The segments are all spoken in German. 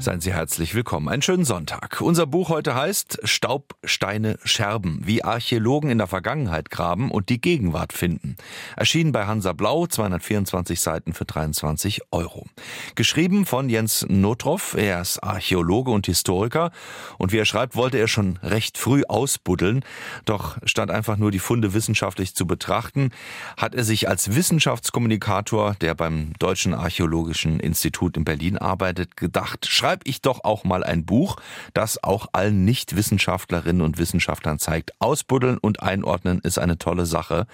Seien Sie herzlich willkommen. Einen schönen Sonntag. Unser Buch heute heißt Staub, Steine, Scherben, wie Archäologen in der Vergangenheit graben und die Gegenwart finden. Erschienen bei Hansa Blau, 224 Seiten für 23 Euro. Geschrieben von Jens Notroff. Er ist Archäologe und Historiker. Und wie er schreibt, wollte er schon recht früh ausbuddeln. Doch statt einfach nur die Funde wissenschaftlich zu betrachten, hat er sich als Wissenschaftskommunikator, der beim Deutschen Archäologischen Institut in Berlin arbeitet, gedacht, schreibe ich doch auch mal ein Buch, das auch allen Nicht-Wissenschaftlerinnen und Wissenschaftlern zeigt. Ausbuddeln und einordnen ist eine tolle Sache,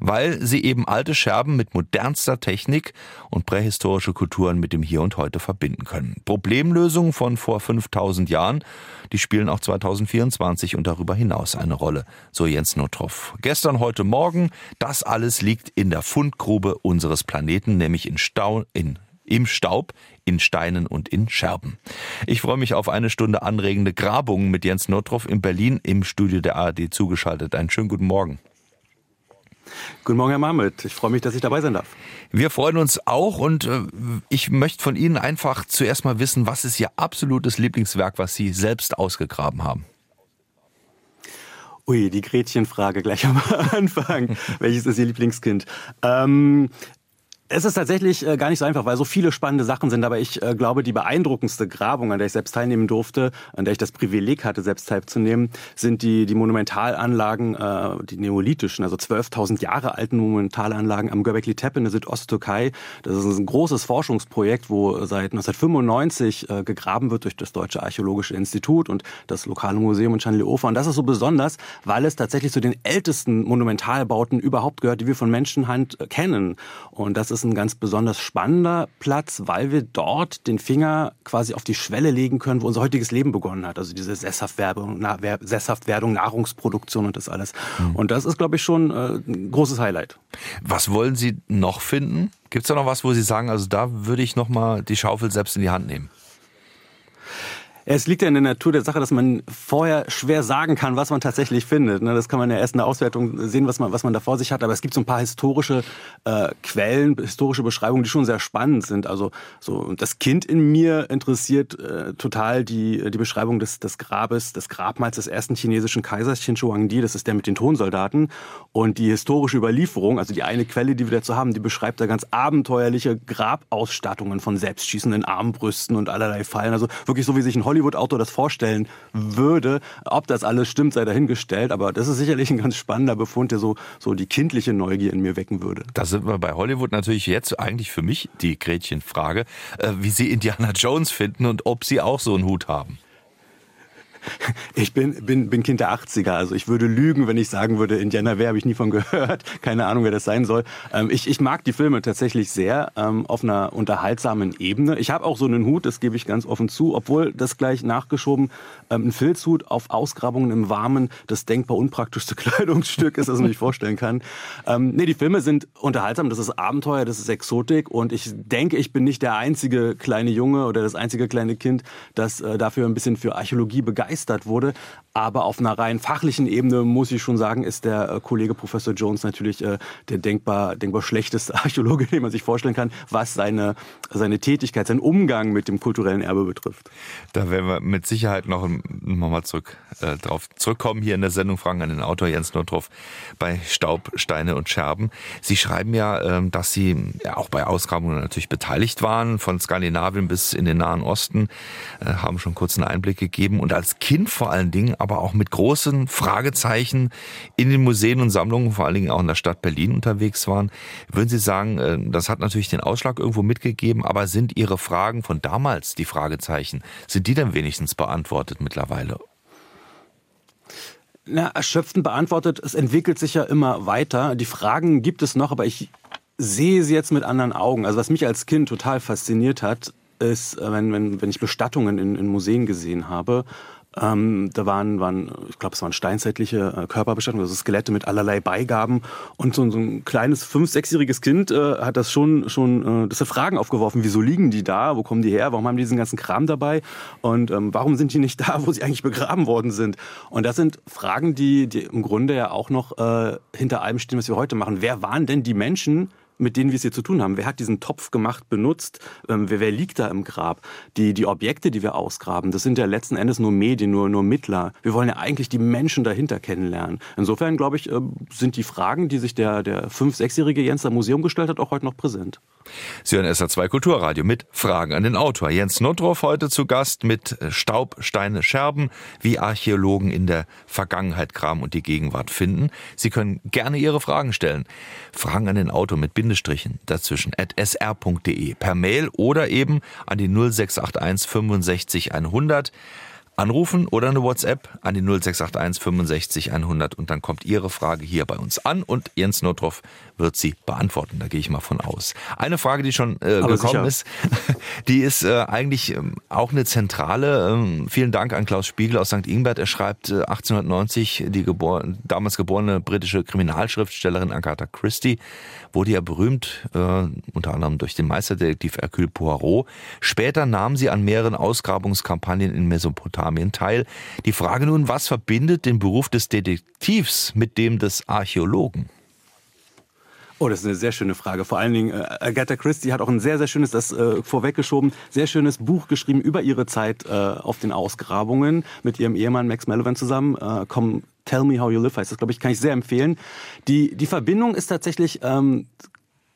weil sie eben alte Scherben mit modernster Technik und prähistorische Kulturen mit dem Hier und Heute verbinden können. Problemlösungen von vor 5000 Jahren, die spielen auch 2024 und darüber hinaus eine Rolle, so Jens Notroff. Gestern, heute Morgen, das alles liegt in der Fundgrube unseres Planeten, nämlich in Stau, in im Staub, in Steinen und in Scherben. Ich freue mich auf eine Stunde anregende Grabungen mit Jens Notroff in Berlin im Studio der ARD zugeschaltet. Einen schönen guten Morgen. Guten Morgen, Herr Marmit. Ich freue mich, dass ich dabei sein darf. Wir freuen uns auch und äh, ich möchte von Ihnen einfach zuerst mal wissen, was ist Ihr absolutes Lieblingswerk, was Sie selbst ausgegraben haben? Ui, die Gretchenfrage gleich am Anfang. Welches ist Ihr Lieblingskind? Ähm, es ist tatsächlich äh, gar nicht so einfach, weil so viele spannende Sachen sind. Aber ich äh, glaube, die beeindruckendste Grabung, an der ich selbst teilnehmen durfte, an der ich das Privileg hatte, selbst teilzunehmen, sind die, die Monumentalanlagen, äh, die neolithischen, also 12.000 Jahre alten Monumentalanlagen am Göbekli Tepe in der Südosttürkei. Das ist ein großes Forschungsprojekt, wo seit 1995 äh, gegraben wird durch das Deutsche Archäologische Institut und das lokale Museum in Şanlıurfa. Und das ist so besonders, weil es tatsächlich zu den ältesten Monumentalbauten überhaupt gehört, die wir von Menschenhand äh, kennen. Und das ist ist ein ganz besonders spannender Platz, weil wir dort den Finger quasi auf die Schwelle legen können, wo unser heutiges Leben begonnen hat. Also diese Sesshaftwerdung, Sesshaftwerdung Nahrungsproduktion und das alles. Mhm. Und das ist, glaube ich, schon äh, ein großes Highlight. Was wollen Sie noch finden? Gibt es da noch was, wo Sie sagen, also da würde ich noch mal die Schaufel selbst in die Hand nehmen? Es liegt ja in der Natur der Sache, dass man vorher schwer sagen kann, was man tatsächlich findet. Ne? Das kann man ja erst in der Auswertung sehen, was man, was man da vor sich hat. Aber es gibt so ein paar historische äh, Quellen, historische Beschreibungen, die schon sehr spannend sind. Also so das Kind in mir interessiert äh, total die, die Beschreibung des, des Grabes, des Grabmals des ersten chinesischen Kaisers, Qin Shi. Das ist der mit den Tonsoldaten. Und die historische Überlieferung, also die eine Quelle, die wir dazu haben, die beschreibt da ganz abenteuerliche Grabausstattungen von selbstschießenden Armbrüsten und allerlei Fallen. Also wirklich so, wie sich ein Hollywood-Autor das vorstellen würde. Ob das alles stimmt, sei dahingestellt. Aber das ist sicherlich ein ganz spannender Befund, der so, so die kindliche Neugier in mir wecken würde. Da sind wir bei Hollywood natürlich jetzt eigentlich für mich die Gretchenfrage, äh, wie Sie Indiana Jones finden und ob Sie auch so einen Hut haben. Ich bin, bin, bin Kind der 80er, also ich würde lügen, wenn ich sagen würde, Indiana Ware habe ich nie von gehört. Keine Ahnung, wer das sein soll. Ähm, ich, ich mag die Filme tatsächlich sehr ähm, auf einer unterhaltsamen Ebene. Ich habe auch so einen Hut, das gebe ich ganz offen zu, obwohl das gleich nachgeschoben ähm, ein Filzhut auf Ausgrabungen im Warmen das denkbar unpraktischste Kleidungsstück ist, das man sich vorstellen kann. Ähm, nee, die Filme sind unterhaltsam, das ist Abenteuer, das ist Exotik und ich denke, ich bin nicht der einzige kleine Junge oder das einzige kleine Kind, das äh, dafür ein bisschen für Archäologie begeistert wurde. Aber auf einer rein fachlichen Ebene muss ich schon sagen, ist der äh, Kollege Professor Jones natürlich äh, der denkbar, denkbar schlechteste Archäologe, den man sich vorstellen kann, was seine, seine Tätigkeit, seinen Umgang mit dem kulturellen Erbe betrifft. Da werden wir mit Sicherheit noch, noch mal zurück, äh, drauf zurückkommen hier in der Sendung Fragen an den Autor Jens Nordhoff bei Staub, Steine und Scherben. Sie schreiben ja, ähm, dass Sie ja, auch bei Ausgrabungen natürlich beteiligt waren, von Skandinavien bis in den Nahen Osten, äh, haben schon kurz einen Einblick gegeben und als Kind vor allen Dingen, aber auch mit großen Fragezeichen in den Museen und Sammlungen, vor allen Dingen auch in der Stadt Berlin unterwegs waren. Würden Sie sagen, äh, das hat natürlich den Ausschlag irgendwo mitgegeben, aber sind Ihre Fragen von damals, die Fragezeichen, sind die dann wenigstens beantwortet mittlerweile? Na, erschöpfend beantwortet, es entwickelt sich ja immer weiter. Die Fragen gibt es noch, aber ich sehe sie jetzt mit anderen Augen. Also was mich als Kind total fasziniert hat, ist, äh, wenn, wenn, wenn ich Bestattungen in, in Museen gesehen habe, Ähm, da waren, waren, ich glaube, es waren steinzeitliche äh, Körperbestattungen, also Skelette mit allerlei Beigaben. Und so, so ein kleines fünf-, sechsjähriges Kind äh, hat das schon, schon, äh, das hat Fragen aufgeworfen. Wieso liegen die da? Wo kommen die her? Warum haben die diesen ganzen Kram dabei? Und ähm, warum sind die nicht da, wo sie eigentlich begraben worden sind? Und das sind Fragen, die, die im Grunde ja auch noch äh, hinter allem stehen, was wir heute machen. Wer waren denn die Menschen, mit denen wir es hier zu tun haben. Wer hat diesen Topf gemacht, benutzt? Ähm, wer, wer, liegt da im Grab? Die, die Objekte, die wir ausgraben, das sind ja letzten Endes nur Medien, nur, nur Mittler. Wir wollen ja eigentlich die Menschen dahinter kennenlernen. Insofern, glaube ich, äh, sind die Fragen, die sich der, der fünf-, sechsjährige Jens da Museum gestellt hat, auch heute noch präsent. Sie hören SA2 Kulturradio mit Fragen an den Autor. Jens Notdorf heute zu Gast mit Staub, Steine, Scherben, wie Archäologen in der Vergangenheit graben und die Gegenwart finden. Sie können gerne Ihre Fragen stellen. Fragen an den Autor mit Bindestrichen dazwischen at sr.de per Mail oder eben an die 0681 65 100 anrufen oder eine WhatsApp an die 0681 65 100 und dann kommt Ihre Frage hier bei uns an und Jens Notroff wird sie beantworten. Da gehe ich mal von aus. Eine Frage, die schon äh, gekommen sicher. ist, die ist äh, eigentlich ähm, auch eine zentrale. Ähm, vielen Dank an Klaus Spiegel aus St. Ingbert. Er schreibt äh, 1890 die gebor damals geborene britische Kriminalschriftstellerin Agatha Christie wurde ja berühmt, äh, unter anderem durch den Meisterdetektiv Hercule Poirot. Später nahm sie an mehreren Ausgrabungskampagnen in Mesopotamien teil. Die Frage nun, was verbindet den Beruf des Detektivs mit dem des Archäologen? Oh, das ist eine sehr schöne Frage. Vor allen Dingen, äh, Agatha Christie hat auch ein sehr, sehr schönes, das äh, vorweggeschoben, sehr schönes Buch geschrieben über ihre Zeit äh, auf den Ausgrabungen mit ihrem Ehemann Max Melvin zusammen. Äh, Come, Tell Me How You Live heißt das, glaube ich, kann ich sehr empfehlen. Die, die Verbindung ist tatsächlich ähm,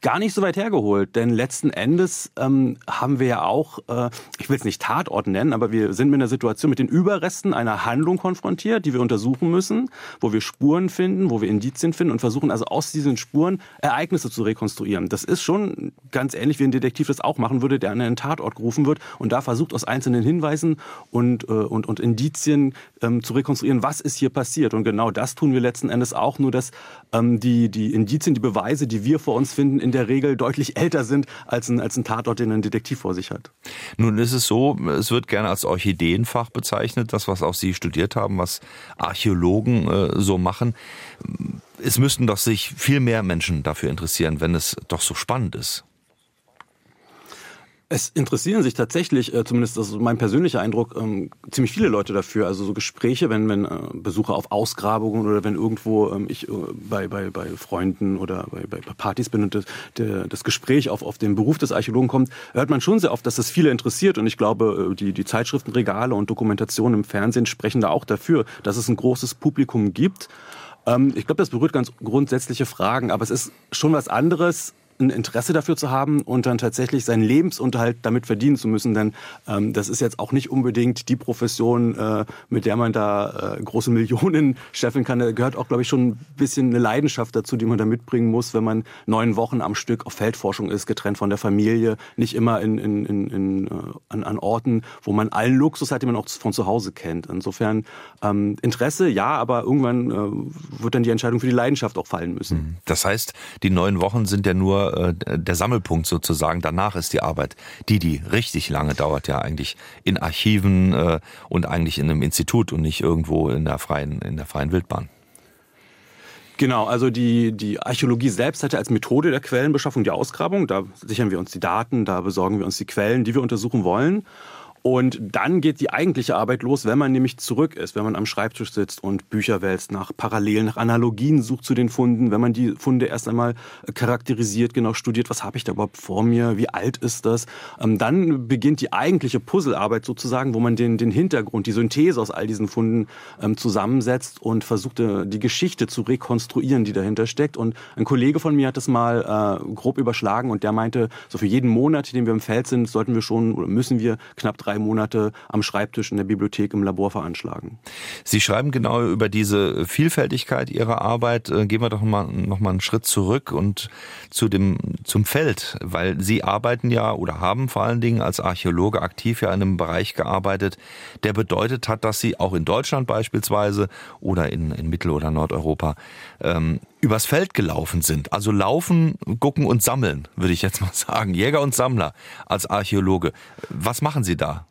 gar nicht so weit hergeholt, denn letzten Endes ähm, haben wir ja auch, äh, ich will es nicht Tatort nennen, aber wir sind mit einer Situation mit den Überresten einer Handlung konfrontiert, die wir untersuchen müssen, wo wir Spuren finden, wo wir Indizien finden und versuchen also aus diesen Spuren Ereignisse zu rekonstruieren. Das ist schon ganz ähnlich, wie ein Detektiv das auch machen würde, der an einen Tatort gerufen wird und da versucht aus einzelnen Hinweisen und, äh, und, und Indizien ähm, zu rekonstruieren, was ist hier passiert. Und genau das tun wir letzten Endes auch, nur dass ähm, die, die Indizien, die Beweise, die wir vor uns finden, in der Regel deutlich älter sind als ein, als ein Tatort, den ein Detektiv vor sich hat. Nun ist es so, es wird gerne als Orchideenfach bezeichnet, das, was auch Sie studiert haben, was Archäologen äh, so machen. Es müssten doch sich viel mehr Menschen dafür interessieren, wenn es doch so spannend ist. Es interessieren sich tatsächlich, äh, zumindest das ist mein persönlicher Eindruck, ähm, ziemlich viele Leute dafür. Also so Gespräche, wenn, wenn äh, Besucher auf Ausgrabungen oder wenn irgendwo ähm, ich äh, bei, bei, bei Freunden oder bei, bei Partys bin und das, der, das Gespräch auf, auf den Beruf des Archäologen kommt, hört man schon sehr oft, dass das viele interessiert. Und ich glaube, die, die Zeitschriftenregale und Dokumentationen im Fernsehen sprechen da auch dafür, dass es ein großes Publikum gibt. Ähm, ich glaube, das berührt ganz grundsätzliche Fragen, aber es ist schon was anderes, ein Interesse dafür zu haben und dann tatsächlich seinen Lebensunterhalt damit verdienen zu müssen. Denn ähm, das ist jetzt auch nicht unbedingt die Profession, äh, mit der man da äh, große Millionen scheffeln kann. Da gehört auch, glaube ich, schon ein bisschen eine Leidenschaft dazu, die man da mitbringen muss, wenn man neun Wochen am Stück auf Feldforschung ist, getrennt von der Familie, nicht immer in, in, in, in, äh, an, an Orten, wo man allen Luxus hat, den man auch von zu Hause kennt. Insofern ähm, Interesse, ja, aber irgendwann äh, wird dann die Entscheidung für die Leidenschaft auch fallen müssen. Das heißt, die neun Wochen sind ja nur äh, der Sammelpunkt sozusagen. Danach ist die Arbeit, die die richtig lange dauert, ja eigentlich in Archiven äh, und eigentlich in einem Institut und nicht irgendwo in der freien, in der freien Wildbahn. Genau, also die, die Archäologie selbst hatte als Methode der Quellenbeschaffung die Ausgrabung. Da sichern wir uns die Daten, da besorgen wir uns die Quellen, die wir untersuchen wollen. Und dann geht die eigentliche Arbeit los, wenn man nämlich zurück ist, wenn man am Schreibtisch sitzt und Bücher wälzt, nach Parallelen, nach Analogien sucht zu den Funden, wenn man die Funde erst einmal charakterisiert, genau studiert, was habe ich da überhaupt vor mir, wie alt ist das. Ähm, dann beginnt die eigentliche Puzzlearbeit sozusagen, wo man den, den Hintergrund, die Synthese aus all diesen Funden ähm, zusammensetzt und versucht, äh, die Geschichte zu rekonstruieren, die dahinter steckt. Und ein Kollege von mir hat das mal äh, grob überschlagen und der meinte, so für jeden Monat, dem wir im Feld sind, sollten wir schon oder müssen wir knapp drei drei Monate am Schreibtisch in der Bibliothek im Labor veranschlagen. Sie schreiben genau über diese Vielfältigkeit Ihrer Arbeit. Äh, gehen wir doch mal, noch mal einen Schritt zurück und zu dem, zum Feld, weil Sie arbeiten ja oder haben vor allen Dingen als Archäologe aktiv ja in einem Bereich gearbeitet, der bedeutet hat, dass Sie auch in Deutschland beispielsweise oder in, in Mittel- oder Nordeuropa ähm, übers Feld gelaufen sind. Also laufen, gucken und sammeln, würde ich jetzt mal sagen. Jäger und Sammler als Archäologe. Was machen Sie da?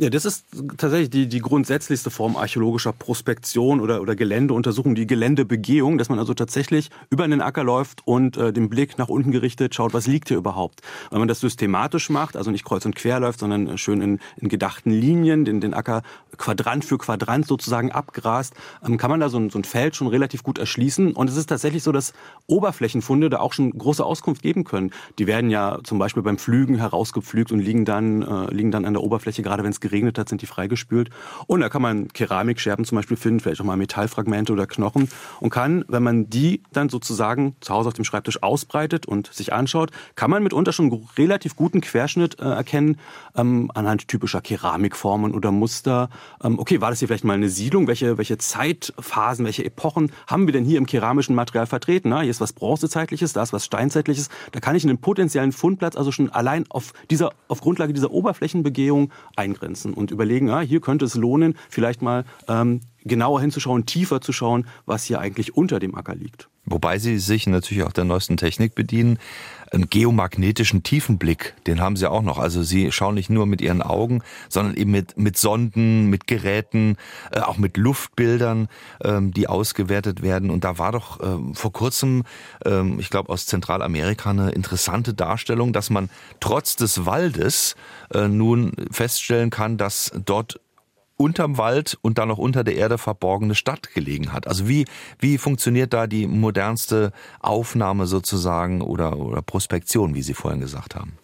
Ja, das ist tatsächlich die, die grundsätzlichste Form archäologischer Prospektion oder, oder Geländeuntersuchung, die Geländebegehung, dass man also tatsächlich über einen Acker läuft und äh, den Blick nach unten gerichtet schaut, was liegt hier überhaupt. Wenn man das systematisch macht, also nicht kreuz und quer läuft, sondern schön in, in gedachten Linien, den, den Acker Quadrant für Quadrant sozusagen abgrast, ähm, kann man da so ein, so ein Feld schon relativ gut erschließen. Und es ist tatsächlich so, dass Oberflächenfunde da auch schon große Auskunft geben können. Die werden ja zum Beispiel beim Flügen herausgepflügt und liegen dann, äh, liegen dann an der Oberfläche, gerade wenn es geregnet hat, sind die freigespült. Und da kann man Keramikscherben zum Beispiel finden, vielleicht auch mal Metallfragmente oder Knochen und kann, wenn man die dann sozusagen zu Hause auf dem Schreibtisch ausbreitet und sich anschaut, kann man mitunter schon einen relativ guten Querschnitt äh, erkennen ähm, anhand typischer Keramikformen oder Muster. Ähm, okay, war das hier vielleicht mal eine Siedlung? Welche, welche Zeitphasen, welche Epochen haben wir denn hier im keramischen Material vertreten? Na, hier ist was Bronzezeitliches, da ist was Steinzeitliches. Da kann ich einen potenziellen Fundplatz also schon allein auf, dieser, auf Grundlage dieser Oberflächenbegehung eingrenzen und überlegen, ja, hier könnte es lohnen, vielleicht mal ähm, genauer hinzuschauen, tiefer zu schauen, was hier eigentlich unter dem Acker liegt. Wobei sie sich natürlich auch der neuesten Technik bedienen. Einen geomagnetischen Tiefenblick, den haben sie auch noch. Also sie schauen nicht nur mit ihren Augen, sondern eben mit, mit Sonden, mit Geräten, äh, auch mit Luftbildern, ähm, die ausgewertet werden. Und da war doch ähm, vor kurzem, ähm, ich glaube aus Zentralamerika, eine interessante Darstellung, dass man trotz des Waldes äh, nun feststellen kann, dass dort unterm Wald und dann noch unter der Erde verborgene Stadt gelegen hat. Also wie, wie funktioniert da die modernste Aufnahme sozusagen oder, oder Prospektion, wie Sie vorhin gesagt haben?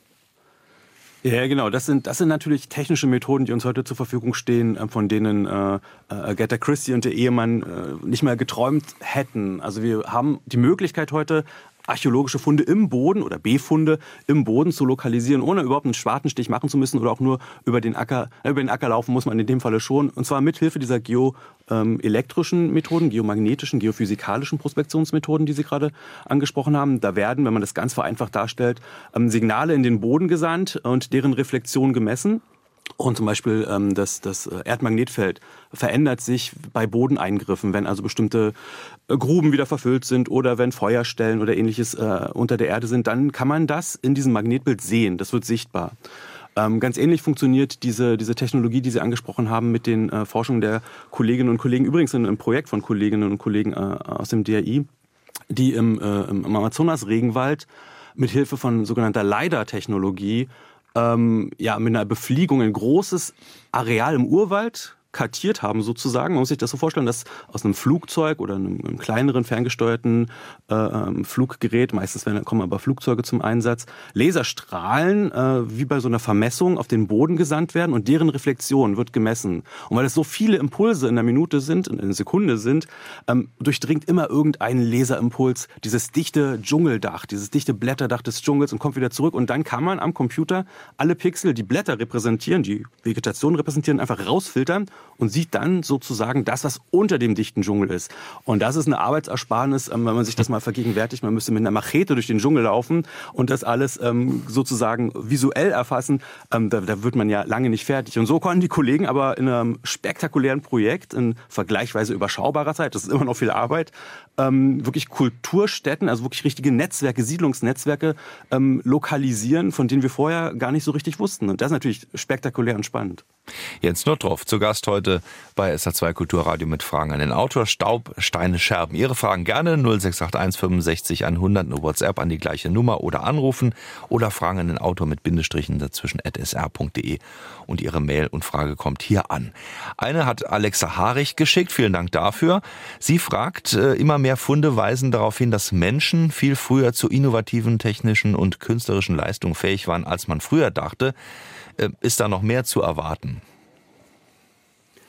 Ja, genau. Das sind, das sind natürlich technische Methoden, die uns heute zur Verfügung stehen, äh, von denen äh, äh, Agatha Christie und der Ehemann äh, nicht mehr geträumt hätten. Also wir haben die Möglichkeit heute, archäologische Funde im Boden oder Befunde im Boden zu lokalisieren, ohne überhaupt einen Schwartenstich machen zu müssen oder auch nur über den Acker, äh, über den Acker laufen muss man in dem Falle schon. Und zwar mithilfe dieser geoelektrischen ähm, Methoden, geomagnetischen, geophysikalischen Prospektionsmethoden, die Sie gerade angesprochen haben. Da werden, wenn man das ganz vereinfacht darstellt, ähm, Signale in den Boden gesandt und deren Reflexion gemessen. Und zum Beispiel ähm, das, das äh, Erdmagnetfeld verändert sich bei Bodeneingriffen, wenn also bestimmte äh, Gruben wieder verfüllt sind oder wenn Feuerstellen oder ähnliches äh, unter der Erde sind, dann kann man das in diesem Magnetbild sehen. Das wird sichtbar. Ähm, ganz ähnlich funktioniert diese, diese Technologie, die Sie angesprochen haben, mit den äh, Forschungen der Kolleginnen und Kollegen, übrigens in einem Projekt von Kolleginnen und Kollegen äh, aus dem DRI, die im, äh, im Amazonas-Regenwald mit Hilfe von sogenannter LiDAR-Technologie ähm, ja, mit einer Befliegung ein großes Areal im Urwald kartiert haben sozusagen. Man muss sich das so vorstellen, dass aus einem Flugzeug oder einem, einem kleineren ferngesteuerten äh, ähm, Fluggerät, meistens werden, kommen aber Flugzeuge zum Einsatz, Laserstrahlen äh, wie bei so einer Vermessung auf den Boden gesandt werden und deren Reflexion wird gemessen. Und weil es so viele Impulse in der Minute sind, in einer Sekunde sind, ähm, durchdringt immer irgendein Laserimpuls dieses dichte Dschungeldach, dieses dichte Blätterdach des Dschungels und kommt wieder zurück. Und dann kann man am Computer alle Pixel, die Blätter repräsentieren, die Vegetation repräsentieren, einfach rausfiltern und sieht dann sozusagen das, was unter dem dichten Dschungel ist. Und das ist eine Arbeitsersparnis, ähm, wenn man sich das mal vergegenwärtigt. Man müsste mit einer Machete durch den Dschungel laufen und das alles ähm, sozusagen visuell erfassen. Ähm, da, da wird man ja lange nicht fertig. Und so konnten die Kollegen aber in einem spektakulären Projekt in vergleichsweise überschaubarer Zeit, das ist immer noch viel Arbeit, wirklich Kulturstätten, also wirklich richtige Netzwerke, Siedlungsnetzwerke lokalisieren, von denen wir vorher gar nicht so richtig wussten. Und das ist natürlich spektakulär und spannend. Jens Nottroff zu Gast heute bei SA2 Kulturradio mit Fragen an den Autor Staub, Steine, Scherben. Ihre Fragen gerne 0681 65 100 nur WhatsApp an die gleiche Nummer oder anrufen oder Fragen an den Autor mit Bindestrichen dazwischen at sr.de und Ihre Mail und Frage kommt hier an. Eine hat Alexa Harich geschickt, vielen Dank dafür. Sie fragt, äh, immer mehr Funde weisen darauf hin, dass Menschen viel früher zu innovativen technischen und künstlerischen Leistungen fähig waren, als man früher dachte. Äh, ist da noch mehr zu erwarten?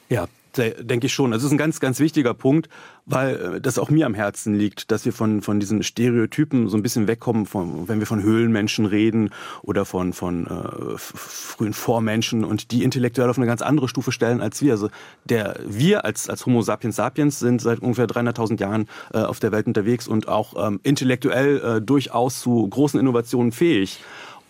Ja, denke ich schon. Das ist ein ganz, ganz wichtiger Punkt, weil äh, das auch mir am Herzen liegt, dass wir von, von diesen Stereotypen so ein bisschen wegkommen, von, wenn wir von Höhlenmenschen reden oder von, von äh, frühen Vormenschen und die intellektuell auf eine ganz andere Stufe stellen als wir. Also der, wir als, als Homo sapiens sapiens sind seit ungefähr 300.000 Jahren äh, auf der Welt unterwegs und auch ähm, intellektuell äh, durchaus zu großen Innovationen fähig.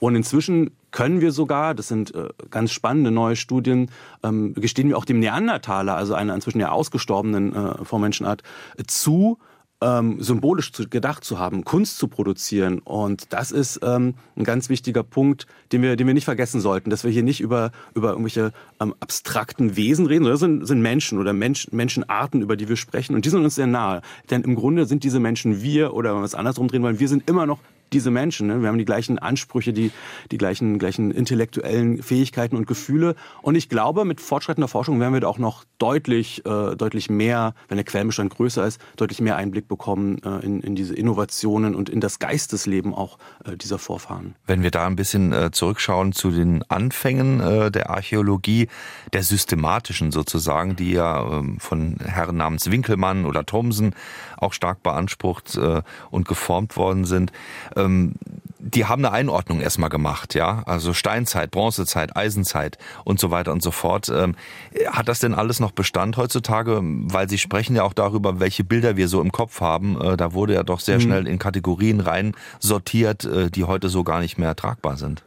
Und inzwischen können wir sogar, das sind äh, ganz spannende neue Studien, ähm, gestehen wir auch dem Neandertaler, also einer inzwischen ja ausgestorbenen äh, Vormenschenart, zu, ähm, symbolisch gedacht zu haben, Kunst zu produzieren. Und das ist ähm, ein ganz wichtiger Punkt, den wir, den wir nicht vergessen sollten, dass wir hier nicht über, über irgendwelche abstrakten Wesen reden, sondern das sind, sind Menschen oder Mensch, Menschenarten, über die wir sprechen. Und die sind uns sehr nahe. Denn im Grunde sind diese Menschen wir, oder wenn wir es andersrum drehen wollen, wir sind immer noch diese Menschen. Ne? Wir haben die gleichen Ansprüche, die, die gleichen, gleichen intellektuellen Fähigkeiten und Gefühle. Und ich glaube, mit fortschreitender Forschung werden wir da auch noch deutlich, äh, deutlich mehr, wenn der Quellenbestand größer ist, deutlich mehr Einblick bekommen äh, in, in diese Innovationen und in das Geistesleben auch äh, dieser Vorfahren. Wenn wir da ein bisschen äh, zurückschauen zu den Anfängen äh, der Archäologie, der systematischen sozusagen, die ja ähm, von Herren namens Winkelmann oder Thomsen auch stark beansprucht äh, und geformt worden sind. Ähm, die haben eine Einordnung erstmal gemacht, ja, also Steinzeit, Bronzezeit, Eisenzeit und so weiter und so fort. Ähm, hat das denn alles noch Bestand heutzutage? Weil Sie sprechen ja auch darüber, welche Bilder wir so im Kopf haben. Äh, da wurde ja doch sehr mhm. schnell in Kategorien rein sortiert, äh, die heute so gar nicht mehr tragbar sind.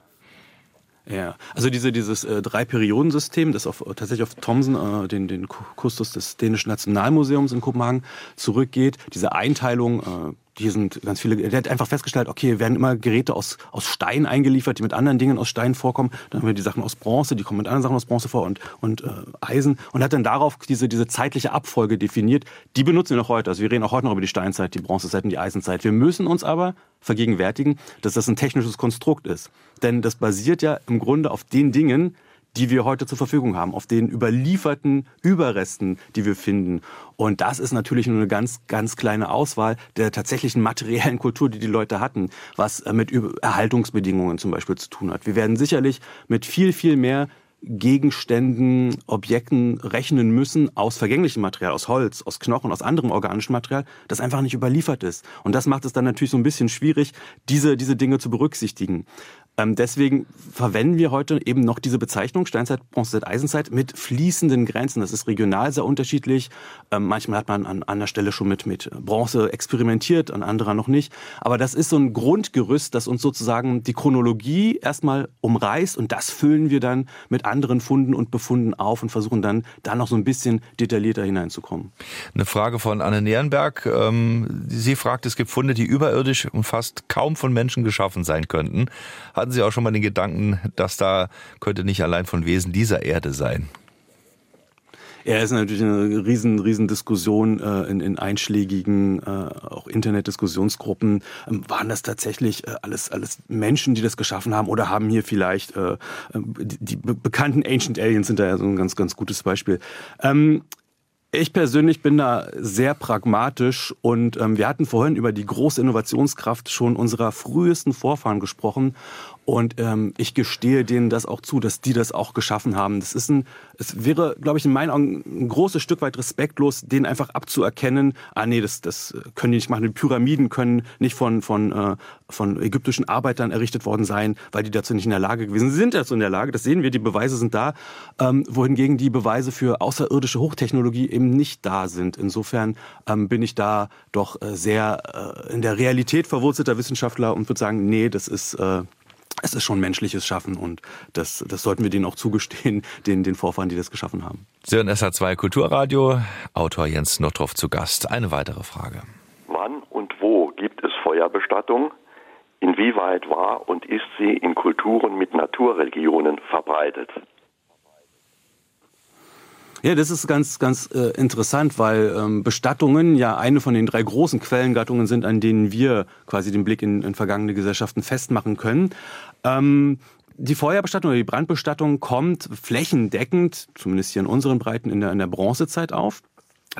Ja, also diese, dieses äh, Drei-Perioden-System, das auf, tatsächlich auf Thomsen, äh, den, den Kustos des Dänischen Nationalmuseums in Kopenhagen zurückgeht, diese Einteilung, äh, hier sind ganz viele, der hat einfach festgestellt, okay, werden immer Geräte aus, aus Stein eingeliefert, die mit anderen Dingen aus Stein vorkommen. Dann haben wir die Sachen aus Bronze, die kommen mit anderen Sachen aus Bronze vor und, und äh, Eisen. Und hat dann darauf diese, diese zeitliche Abfolge definiert. Die benutzen wir noch heute. Also wir reden auch heute noch über die Steinzeit, die Bronzezeit und die Eisenzeit. Wir müssen uns aber vergegenwärtigen, dass das ein technisches Konstrukt ist. Denn das basiert ja im Grunde auf den Dingen, die wir heute zur Verfügung haben, auf den überlieferten Überresten, die wir finden. Und das ist natürlich nur eine ganz, ganz kleine Auswahl der tatsächlichen materiellen Kultur, die die Leute hatten, was äh, mit Erhaltungsbedingungen zum Beispiel zu tun hat. Wir werden sicherlich mit viel, viel mehr Gegenständen, Objekten rechnen müssen aus vergänglichem Material, aus Holz, aus Knochen, aus anderem organischem Material, das einfach nicht überliefert ist. Und das macht es dann natürlich so ein bisschen schwierig, diese, diese Dinge zu berücksichtigen. Ähm, deswegen verwenden wir heute eben noch diese Bezeichnung Steinzeit, Bronzezeit, Eisenzeit mit fließenden Grenzen. Das ist regional sehr unterschiedlich. Ähm, manchmal hat man an einer Stelle schon mit, mit Bronze experimentiert, an anderer noch nicht. Aber das ist so ein Grundgerüst, das uns sozusagen die Chronologie erstmal umreißt und das füllen wir dann mit anderen Funden und Befunden auf und versuchen dann da noch so ein bisschen detaillierter hineinzukommen. Eine Frage von Anne Nierenberg. Ähm, sie fragt, es gibt Funde, die überirdisch und fast kaum von Menschen geschaffen sein könnten. Hat hatten Sie auch schon mal den Gedanken, dass da könnte nicht allein von Wesen dieser Erde sein? Ja, es ist natürlich eine riesen, riesen Diskussion äh, in, in einschlägigen, äh, auch Internetdiskussionsgruppen. Ähm, waren das tatsächlich äh, alles, alles Menschen, die das geschaffen haben oder haben hier vielleicht äh, die, die bekannten Ancient Aliens sind da ja so ein ganz, ganz gutes Beispiel. Ähm, ich persönlich bin da sehr pragmatisch und ähm, wir hatten vorhin über die große Innovationskraft schon unserer frühesten Vorfahren gesprochen und ähm, ich gestehe denen das auch zu, dass die das auch geschaffen haben. Das ist ein, es wäre, glaube ich, in meinen Augen ein großes Stück weit respektlos, denen einfach abzuerkennen, ah nee, das, das können die nicht machen. Die Pyramiden können nicht von, von, äh, von ägyptischen Arbeitern errichtet worden sein, weil die dazu nicht in der Lage gewesen sind. Sie sind dazu in der Lage, das sehen wir, die Beweise sind da, ähm, wohingegen die Beweise für außerirdische Hochtechnologie eben nicht da sind. Insofern ähm, bin ich da doch äh, sehr äh, in der Realität verwurzelter Wissenschaftler und würde sagen, nee, das ist äh, es ist schon menschliches Schaffen und das, das sollten wir denen auch zugestehen, den, den Vorfahren, die das geschaffen haben. Sie hören SA2 Kulturradio, Autor Jens Nottroff zu Gast. Eine weitere Frage. Wann und wo gibt es Feuerbestattung? Inwieweit war und ist sie in Kulturen mit Naturreligionen verbreitet? Ja, das ist ganz, ganz äh, interessant, weil ähm, Bestattungen ja eine von den drei großen Quellengattungen sind, an denen wir quasi den Blick in, in vergangene Gesellschaften festmachen können. Ähm, die Feuerbestattung oder die Brandbestattung kommt flächendeckend, zumindest hier in unseren Breiten, in der, in der Bronzezeit auf.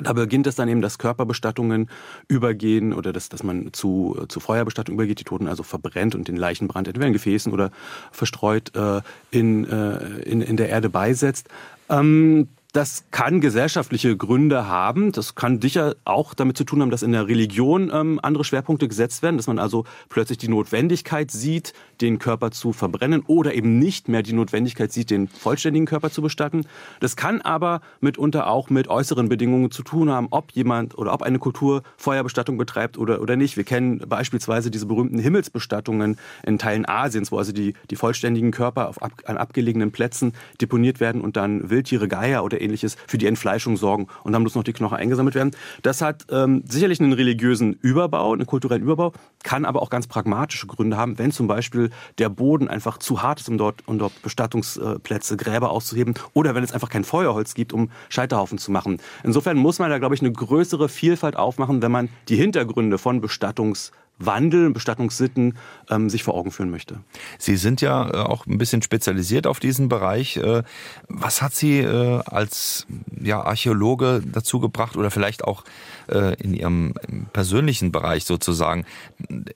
Da beginnt es dann eben, dass Körperbestattungen übergehen oder dass, dass man zu, zu Feuerbestattung übergeht, die Toten also verbrennt und den Leichenbrand entweder in Gefäßen oder verstreut äh, in, äh, in, in der Erde beisetzt. Ähm, das kann gesellschaftliche Gründe haben. Das kann sicher auch damit zu tun haben, dass in der Religion ähm, andere Schwerpunkte gesetzt werden, dass man also plötzlich die Notwendigkeit sieht, den Körper zu verbrennen oder eben nicht mehr die Notwendigkeit sieht, den vollständigen Körper zu bestatten. Das kann aber mitunter auch mit äußeren Bedingungen zu tun haben, ob jemand oder ob eine Kultur Feuerbestattung betreibt oder, oder nicht. Wir kennen beispielsweise diese berühmten Himmelsbestattungen in Teilen Asiens, wo also die, die vollständigen Körper auf an abgelegenen Plätzen deponiert werden und dann Wildtiere, Geier oder oder ähnliches für die Entfleischung sorgen und dann muss noch die Knochen eingesammelt werden. Das hat ähm, sicherlich einen religiösen Überbau, einen kulturellen Überbau, kann aber auch ganz pragmatische Gründe haben, wenn zum Beispiel der Boden einfach zu hart ist, um dort, um dort Bestattungsplätze, Gräber auszuheben oder wenn es einfach kein Feuerholz gibt, um Scheiterhaufen zu machen. Insofern muss man da, glaube ich, eine größere Vielfalt aufmachen, wenn man die Hintergründe von Bestattungs Wandel, Bestattungssitten ähm, sich vor Augen führen möchte. Sie sind ja äh, auch ein bisschen spezialisiert auf diesen Bereich. Äh, was hat Sie äh, als ja, Archäologe dazu gebracht oder vielleicht auch äh, in Ihrem persönlichen Bereich sozusagen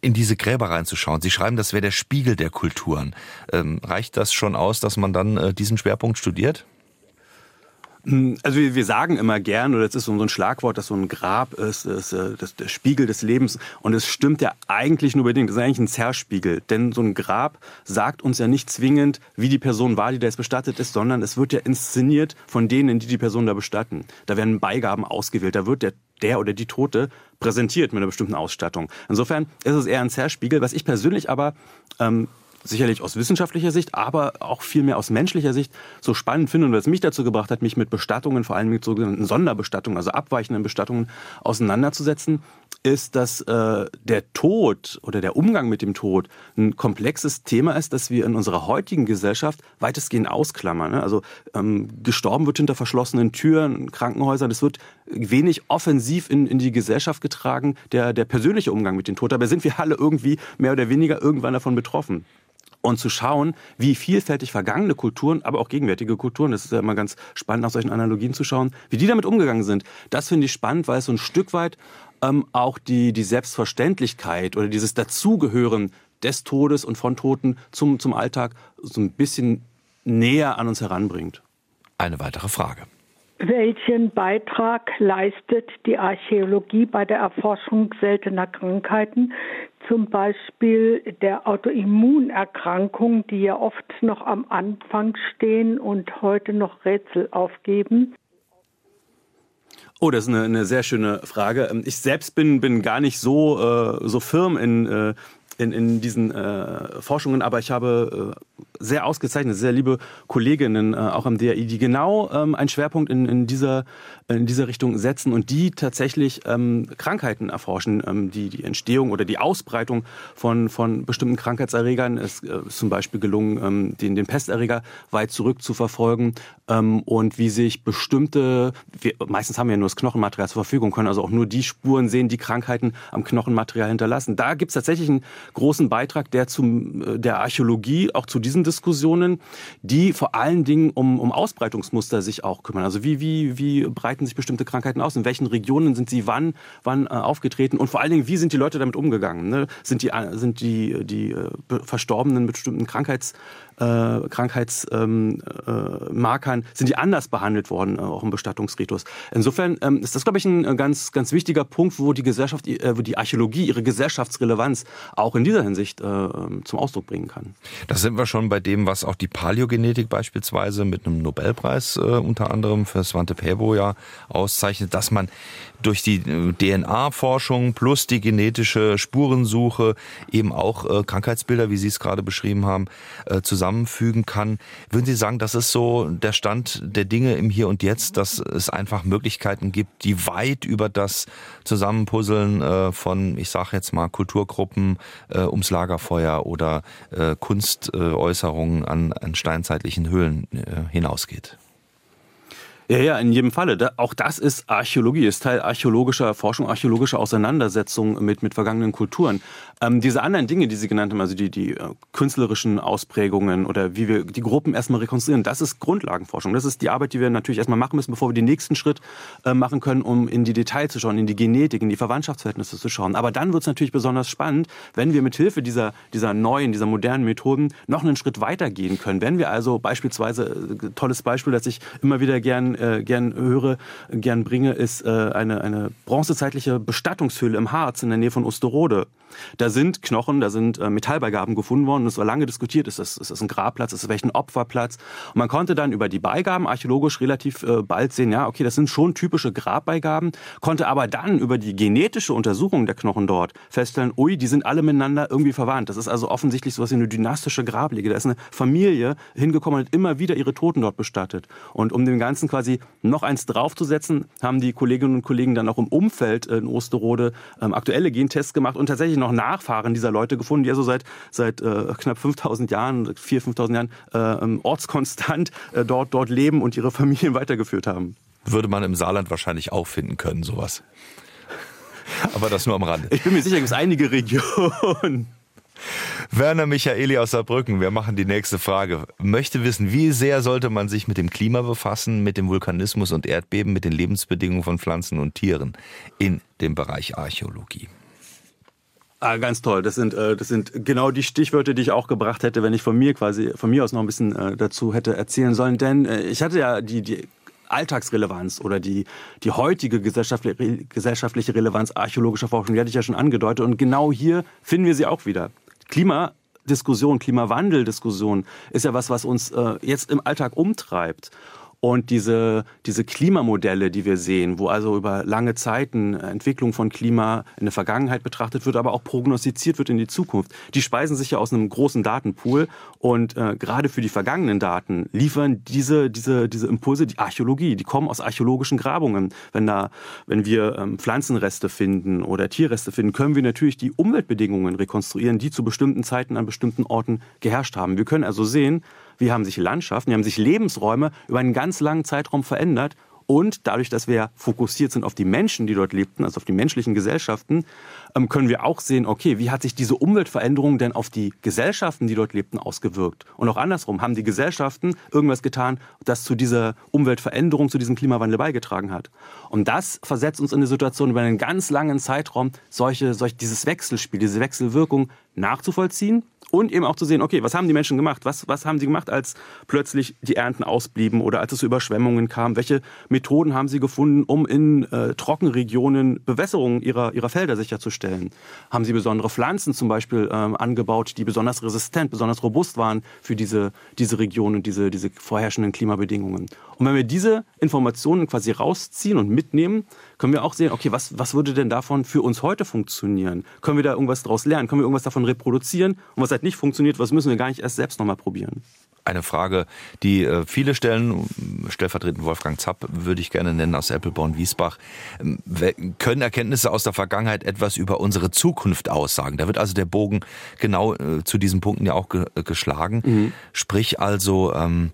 in diese Gräber reinzuschauen? Sie schreiben, das wäre der Spiegel der Kulturen. Ähm, reicht das schon aus, dass man dann äh, diesen Schwerpunkt studiert? Hm, also wir, sagen immer gern, oder es ist so ein Schlagwort, dass so ein Grab ist, ist, äh, der Spiegel des Lebens. Und es stimmt ja eigentlich nur bedingt. Das ist eigentlich ein Zerspiegel. Denn so ein Grab sagt uns ja nicht zwingend, wie die Person war, die da jetzt bestattet ist, sondern es wird ja inszeniert von denen, die die Person da bestatten. Da werden Beigaben ausgewählt. Da wird der der oder die Tote präsentiert mit einer bestimmten Ausstattung. Insofern ist es eher ein Zerspiegel. Was ich persönlich aber ähm, sicherlich aus wissenschaftlicher Sicht, aber auch viel mehr aus menschlicher Sicht so spannend finde und was mich dazu gebracht hat, mich mit Bestattungen, vor allem mit sogenannten Sonderbestattungen, also abweichenden Bestattungen auseinanderzusetzen, ist, dass äh, der Tod oder der Umgang mit dem Tod ein komplexes Thema ist, das wir in unserer heutigen Gesellschaft weitestgehend ausklammern. Ne? Also ähm, gestorben wird hinter verschlossenen Türen, Krankenhäusern. Es wird wenig offensiv in, in die Gesellschaft getragen, der, der persönliche Umgang mit dem Tod. Dabei sind wir alle irgendwie mehr oder weniger irgendwann davon betroffen und zu schauen, wie vielfältig vergangene Kulturen, aber auch gegenwärtige Kulturen, das ist ja immer ganz spannend, nach solchen Analogien zu schauen, wie die damit umgegangen sind. Das finde ich spannend, weil es so ein Stück weit ähm, auch die, die Selbstverständlichkeit oder dieses Dazugehören des Todes und von Toten zum, zum Alltag so ein bisschen näher an uns heranbringt. Eine weitere Frage. Welchen Beitrag leistet die Archäologie bei der Erforschung seltener Krankheiten, zum Beispiel der Autoimmunerkrankungen, die ja oft noch am Anfang stehen und heute noch Rätsel aufgeben? Oh, das ist eine, eine sehr schöne Frage. Ich selbst bin, bin gar nicht so, äh, so firm in, äh, in, in diesen äh, Forschungen, aber ich habe äh, sehr ausgezeichnet, sehr liebe Kolleginnen äh, auch am DRI, die genau ähm, einen Schwerpunkt in, in, dieser, in dieser Richtung setzen und die tatsächlich ähm, Krankheiten erforschen, ähm, die, die Entstehung oder die Ausbreitung von, von bestimmten Krankheitserregern. Es äh, ist zum Beispiel gelungen, ähm, den, den Pesterreger weit zurück zu verfolgen ähm, und wie sich bestimmte, wir, meistens haben wir ja nur das Knochenmaterial zur Verfügung, können also auch nur die Spuren sehen, die Krankheiten am Knochenmaterial hinterlassen. Da gibt es tatsächlich einen großen Beitrag, der zum, äh, der Archäologie auch zu diesen Diskussionen, die vor allen Dingen um, um Ausbreitungsmuster sich auch kümmern. Also wie, wie, wie breiten sich bestimmte Krankheiten aus? In welchen Regionen sind sie wann, wann äh, aufgetreten? Und vor allen Dingen, wie sind die Leute damit umgegangen? Ne? Sind die, äh, sind die, die Verstorbenen mit bestimmten Krankheits äh, Krankheitsmarkern, ähm, äh, sind die anders behandelt worden, äh, auch im Bestattungsritus. Insofern ähm, ist das, glaube ich, ein ganz, ganz wichtiger Punkt, wo die Gesellschaft, äh, wo die Archäologie ihre Gesellschaftsrelevanz auch in dieser Hinsicht äh, ähm, zum Ausdruck bringen kann. Das sind wir schon bei dem, was auch die Paläogenetik beispielsweise mit einem Nobelpreis äh, unter anderem für Svante Pääbo ja auszeichnet, dass man durch die äh, DNA-Forschung plus die genetische Spurensuche eben auch äh, Krankheitsbilder, wie Sie es gerade beschrieben haben, äh, zusammenfügen kann. Würden Sie sagen, das ist so der Stand der Dinge im Hier und Jetzt, dass es einfach Möglichkeiten gibt, die weit über das Zusammenpuzzeln äh, von, ich sage jetzt mal, Kulturgruppen äh, ums Lagerfeuer oder äh, Kunstäußerungen an, an steinzeitlichen Höhlen hinausgeht? Ja, ja, in jedem Falle. Da, auch das ist Archäologie, ist Teil archäologischer Forschung, archäologischer Auseinandersetzung mit, mit vergangenen Kulturen. Ähm, diese anderen Dinge, die Sie genannt haben, also die, die äh, künstlerischen Ausprägungen oder wie wir die Gruppen erstmal rekonstruieren, das ist Grundlagenforschung. Das ist die Arbeit, die wir natürlich erstmal machen müssen, bevor wir den nächsten Schritt äh, machen können, um in die Details zu schauen, in die Genetik, in die Verwandtschaftsverhältnisse zu schauen. Aber dann wird es natürlich besonders spannend, wenn wir mit Hilfe dieser, dieser neuen, dieser modernen Methoden noch einen Schritt weiter gehen können. Wenn wir also beispielsweise, äh, tolles Beispiel, das ich immer wieder gern, äh, gern höre, gern bringe, ist äh, eine, eine bronzezeitliche Bestattungshöhle im Harz in der Nähe von Osterode. Da sind Knochen, da sind äh, Metallbeigaben gefunden worden. Es war lange diskutiert, ist das, ist das ein Grabplatz, ist das vielleicht ein Opferplatz? Und man konnte dann über die Beigaben archäologisch relativ äh, bald sehen, ja, okay, das sind schon typische Grabbeigaben, konnte aber dann über die genetische Untersuchung der Knochen dort feststellen, ui, die sind alle miteinander irgendwie verwandt. Das ist also offensichtlich sowas wie eine dynastische Grablege. Da ist eine Familie hingekommen und hat immer wieder ihre Toten dort bestattet. Und um dem Ganzen quasi quasi noch eins draufzusetzen, haben die Kolleginnen und Kollegen dann auch im Umfeld in Osterode ähm, aktuelle Gentests gemacht und tatsächlich noch Nachfahren dieser Leute gefunden, die also seit, seit äh, knapp 5000 Jahren, 4.000, 5.000 Jahren äh, ähm, ortskonstant äh, dort, dort leben und ihre Familien weitergeführt haben. Würde man im Saarland wahrscheinlich auch finden können, sowas. Aber das nur am Rande. Ich bin mir sicher, es gibt einige Regionen. Werner Michaeli aus Saarbrücken, wir machen die nächste Frage. Möchte wissen, wie sehr sollte man sich mit dem Klima befassen, mit dem Vulkanismus und Erdbeben, mit den Lebensbedingungen von Pflanzen und Tieren in dem Bereich Archäologie? Ah, ganz toll. Das sind, äh, das sind genau die Stichwörter, die ich auch gebracht hätte, wenn ich von mir quasi, von mir aus noch ein bisschen äh, dazu hätte erzählen sollen. Denn äh, ich hatte ja die, die Alltagsrelevanz oder die, die heutige gesellschaftliche, gesellschaftliche Relevanz archäologischer Forschung, die hatte ich ja schon angedeutet. Und genau hier finden wir sie auch wieder. Klimadiskussion, Klimawandeldiskussion ist ja was, was uns äh, jetzt im Alltag umtreibt. Und diese, diese Klimamodelle, die wir sehen, wo also über lange Zeiten Entwicklung von Klima in der Vergangenheit betrachtet wird, aber auch prognostiziert wird in die Zukunft, die speisen sich ja aus einem großen Datenpool. Und äh, gerade für die vergangenen Daten liefern diese, diese, diese Impulse die Archäologie, die kommen aus archäologischen Grabungen. Wenn, da, wenn wir ähm, Pflanzenreste finden oder Tierreste finden, können wir natürlich die Umweltbedingungen rekonstruieren, die zu bestimmten Zeiten an bestimmten Orten geherrscht haben. Wir können also sehen, wie haben sich Landschaften, wie haben sich Lebensräume über einen ganz langen Zeitraum verändert. Und dadurch, dass wir fokussiert sind auf die Menschen, die dort lebten, also auf die menschlichen Gesellschaften, können wir auch sehen, okay, wie hat sich diese Umweltveränderung denn auf die Gesellschaften, die dort lebten, ausgewirkt? Und auch andersrum, haben die Gesellschaften irgendwas getan, das zu dieser Umweltveränderung, zu diesem Klimawandel beigetragen hat? Und das versetzt uns in eine Situation, über einen ganz langen Zeitraum solche, solch, dieses Wechselspiel, diese Wechselwirkung nachzuvollziehen und eben auch zu sehen, okay, was haben die Menschen gemacht? Was, was haben sie gemacht, als plötzlich die Ernten ausblieben oder als es zu Überschwemmungen kam? Welche Methoden haben sie gefunden, um in äh, Trockenregionen Bewässerung ihrer, ihrer Felder sicherzustellen? Haben sie besondere Pflanzen zum Beispiel ähm, angebaut, die besonders resistent, besonders robust waren für diese, diese Region und diese, diese vorherrschenden Klimabedingungen? Und wenn wir diese Informationen quasi rausziehen und mitnehmen, können wir auch sehen, okay, was, was würde denn davon für uns heute funktionieren? Können wir da irgendwas daraus lernen? Können wir irgendwas davon reproduzieren? Und was halt nicht funktioniert, was müssen wir gar nicht erst selbst nochmal probieren? Eine Frage, die äh, viele stellen, stellvertretend Wolfgang Zapp würde ich gerne nennen aus Appleborn-Wiesbach. Ähm, können Erkenntnisse aus der Vergangenheit etwas über unsere Zukunft aussagen? Da wird also der Bogen genau äh, zu diesen Punkten ja auch geschlagen. Mhm. Sprich also, ähm,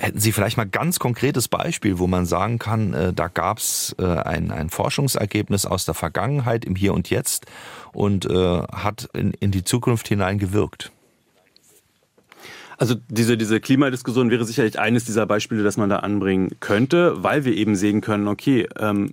Hätten Sie vielleicht mal ganz konkretes Beispiel, wo man sagen kann, äh, da gab es äh, ein, ein Forschungsergebnis aus der Vergangenheit im Hier und Jetzt und äh, hat in, in die Zukunft hinein gewirkt? Also diese, diese Klimadiskussion wäre sicherlich eines dieser Beispiele, das man da anbringen könnte, weil wir eben sehen können, okay, ähm,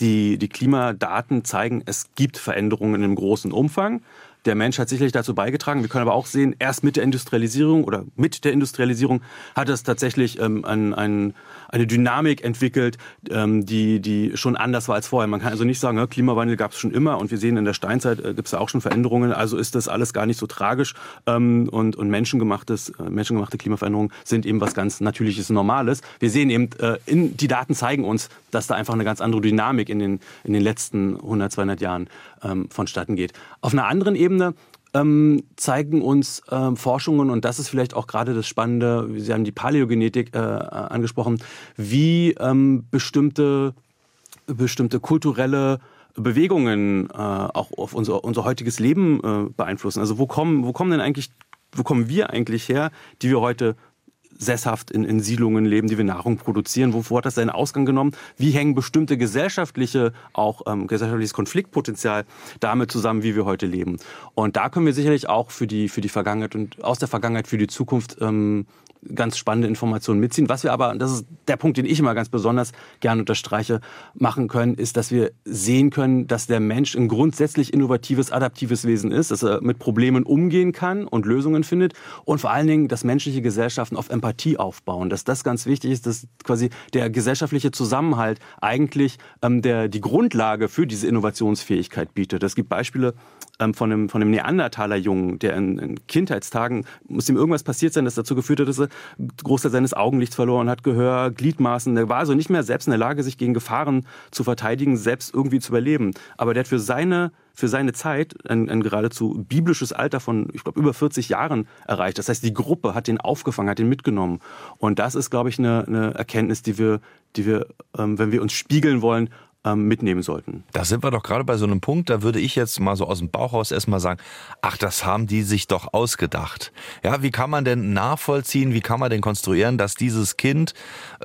die, die Klimadaten zeigen, es gibt Veränderungen in einem großen Umfang. Der Mensch hat sicherlich dazu beigetragen. Wir können aber auch sehen, erst mit der Industrialisierung oder mit der Industrialisierung hat es tatsächlich ähm, ein, ein, eine Dynamik entwickelt, ähm, die, die schon anders war als vorher. Man kann also nicht sagen, ja, Klimawandel gab es schon immer und wir sehen in der Steinzeit äh, gibt es da auch schon Veränderungen. Also ist das alles gar nicht so tragisch ähm, und, und menschengemachtes, äh, menschengemachte Klimaveränderungen sind eben was ganz Natürliches, Normales. Wir sehen eben, äh, in, die Daten zeigen uns, dass da einfach eine ganz andere Dynamik in den, in den letzten 100, 200 Jahren ähm, vonstatten geht. Auf einer anderen Ebene ähm, zeigen uns äh, Forschungen, und das ist vielleicht auch gerade das Spannende, Sie haben die Paläogenetik äh, angesprochen, wie ähm, bestimmte, bestimmte kulturelle Bewegungen äh, auch auf unser, unser heutiges Leben äh, beeinflussen. Also wo kommen, wo kommen denn eigentlich, wo kommen wir eigentlich her, die wir heute sesshaft in, in Siedlungen leben, die wir Nahrung produzieren. Wovor hat das seinen Ausgang genommen? Wie hängen bestimmte gesellschaftliche, auch ähm, gesellschaftliches Konfliktpotenzial damit zusammen, wie wir heute leben? Und da können wir sicherlich auch für die, für die Vergangenheit und aus der Vergangenheit für die Zukunft ähm, ganz spannende Informationen mitziehen. Was wir aber, und das ist der Punkt, den ich immer ganz besonders gerne unterstreiche, machen können, ist, dass wir sehen können, dass der Mensch ein grundsätzlich innovatives, adaptives Wesen ist, dass er mit Problemen umgehen kann und Lösungen findet und vor allen Dingen, dass menschliche Gesellschaften auf Empathie aufbauen, dass das ganz wichtig ist, dass quasi der gesellschaftliche Zusammenhalt eigentlich ähm, der, die Grundlage für diese Innovationsfähigkeit bietet. Es gibt Beispiele ähm, von einem, von einem Neandertaler Jungen, der in, in Kindheitstagen, muss ihm irgendwas passiert sein, das dazu geführt hat, dass er Großteil seines Augenlichts verloren hat, Gehör, Gliedmaßen. Der war also nicht mehr selbst in der Lage, sich gegen Gefahren zu verteidigen, selbst irgendwie zu überleben. Aber der hat für seine für seine Zeit ein, ein geradezu biblisches Alter von, ich glaube, über 40 Jahren erreicht. Das heißt, die Gruppe hat den aufgefangen, hat den mitgenommen. Und das ist, glaube ich, eine, eine Erkenntnis, die wir, die wir, ähm, wenn wir uns spiegeln wollen, ähm, mitnehmen sollten. Da sind wir doch gerade bei so einem Punkt, da würde ich jetzt mal so aus dem Bauchhaus erstmal sagen, ach, das haben die sich doch ausgedacht. Ja, wie kann man denn nachvollziehen, wie kann man denn konstruieren, dass dieses Kind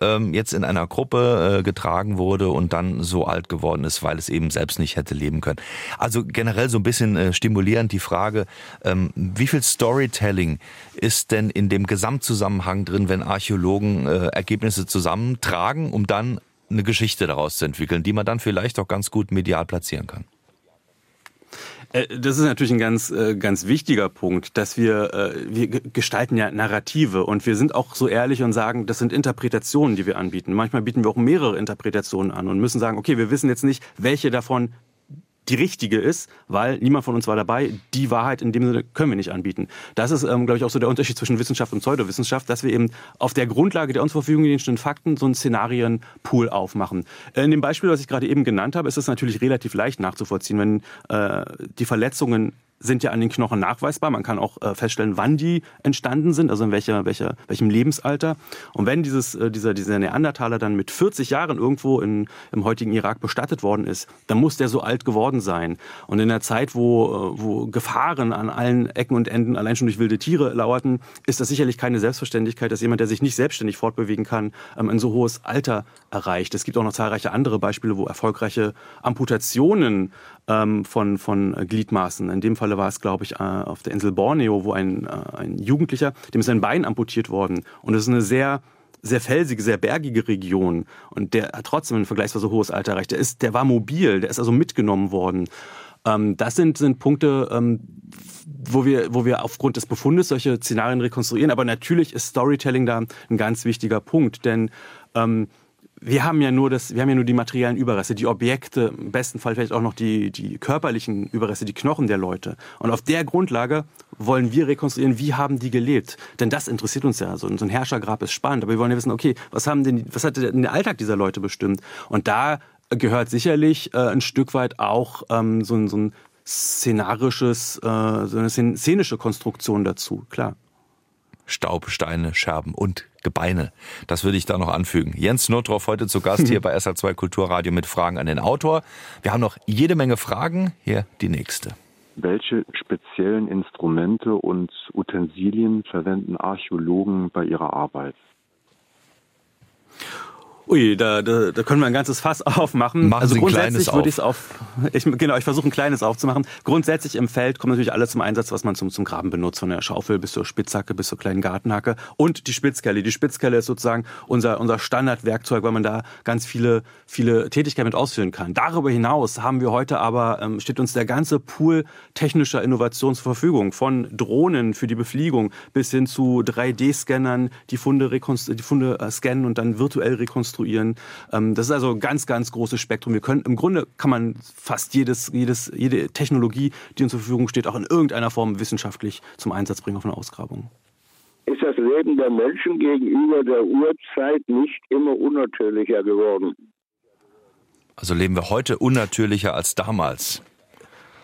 ähm, jetzt in einer Gruppe äh, getragen wurde und dann so alt geworden ist, weil es eben selbst nicht hätte leben können. Also generell so ein bisschen äh, stimulierend die Frage, ähm, wie viel Storytelling ist denn in dem Gesamtzusammenhang drin, wenn Archäologen äh, Ergebnisse zusammentragen, um dann eine Geschichte daraus zu entwickeln, die man dann vielleicht auch ganz gut medial platzieren kann. Äh, das ist natürlich ein ganz, äh, ganz wichtiger Punkt, dass wir, äh, wir gestalten ja Narrative und wir sind auch so ehrlich und sagen, das sind Interpretationen, die wir anbieten. Manchmal bieten wir auch mehrere Interpretationen an und müssen sagen, okay, wir wissen jetzt nicht, welche davon die richtige ist, weil niemand von uns war dabei. Die Wahrheit in dem Sinne können wir nicht anbieten. Das ist, ähm, glaube ich, auch so der Unterschied zwischen Wissenschaft und Pseudowissenschaft, dass wir eben auf der Grundlage der uns zur Verfügung stehenden Fakten so einen Szenarienpool aufmachen. In dem Beispiel, was ich gerade eben genannt habe, ist es natürlich relativ leicht nachzuvollziehen, wenn äh, die Verletzungen sind ja an den Knochen nachweisbar. Man kann auch äh, feststellen, wann die entstanden sind, also in welcher, welcher, welchem Lebensalter. Und wenn dieses, äh, dieser, dieser Neandertaler dann mit 40 Jahren irgendwo in, im heutigen Irak bestattet worden ist, dann muss der so alt geworden sein. Und in der Zeit, wo, äh, wo Gefahren an allen Ecken und Enden allein schon durch wilde Tiere lauerten, ist das sicherlich keine Selbstverständlichkeit, dass jemand, der sich nicht selbstständig fortbewegen kann, ähm, ein so hohes Alter erreicht. Es gibt auch noch zahlreiche andere Beispiele, wo erfolgreiche Amputationen ähm, von, von Gliedmaßen, in dem Falle war es, glaube ich, äh, auf der Insel Borneo, wo ein, äh, ein Jugendlicher, dem ist ein Bein amputiert worden. Und es ist eine sehr sehr felsige, sehr bergige Region und der hat trotzdem ein vergleichsweise hohes Alter erreicht. Der ist, der war mobil, der ist also mitgenommen worden. Ähm, das sind, sind Punkte, ähm, wo wir, wo wir aufgrund des Befundes solche Szenarien rekonstruieren. Aber natürlich ist Storytelling da ein ganz wichtiger Punkt, denn ähm, wir haben ja nur das, wir haben ja nur die materiellen Überreste, die Objekte, im besten Fall vielleicht auch noch die, die körperlichen Überreste, die Knochen der Leute. Und auf der Grundlage wollen wir rekonstruieren, wie haben die gelebt? Denn das interessiert uns ja. So ein Herrschergrab ist spannend, aber wir wollen ja wissen, okay, was haben denn, was hat denn der Alltag dieser Leute bestimmt? Und da gehört sicherlich äh, ein Stück weit auch ähm, so, ein, so ein szenarisches, äh, so eine szenische Konstruktion dazu, klar. Staub, Steine, Scherben und Gebeine. Das würde ich da noch anfügen. Jens Notroff heute zu Gast hier bei SA2 Kulturradio mit Fragen an den Autor. Wir haben noch jede Menge Fragen. Hier die nächste. Welche speziellen Instrumente und Utensilien verwenden Archäologen bei ihrer Arbeit? Ui, da, da, da können wir ein ganzes Fass aufmachen. Machen also Sie grundsätzlich würde ich es auf. Ich, genau, ich versuche ein kleines aufzumachen. Grundsätzlich im Feld kommt natürlich alles zum Einsatz, was man zum, zum Graben benutzt, von der Schaufel bis zur Spitzhacke bis zur kleinen Gartenhacke und die Spitzkelle. Die Spitzkelle ist sozusagen unser, unser Standardwerkzeug, weil man da ganz viele, viele Tätigkeiten mit ausführen kann. Darüber hinaus haben wir heute aber, ähm, steht uns der ganze Pool technischer Innovation zur Verfügung. Von Drohnen für die Befliegung bis hin zu 3D-Scannern, die Funde, die Funde äh, scannen und dann virtuell rekonstruieren konstruieren. Ähm, das ist also ein ganz, ganz großes Spektrum. Wir können, im Grunde kann man fast jedes, jedes, jede Technologie, die uns zur Verfügung steht, auch in irgendeiner Form wissenschaftlich zum Einsatz bringen auf eine Ausgrabung. Ist das Leben der Menschen gegenüber der Urzeit nicht immer unnatürlicher geworden? Also leben wir heute unnatürlicher als damals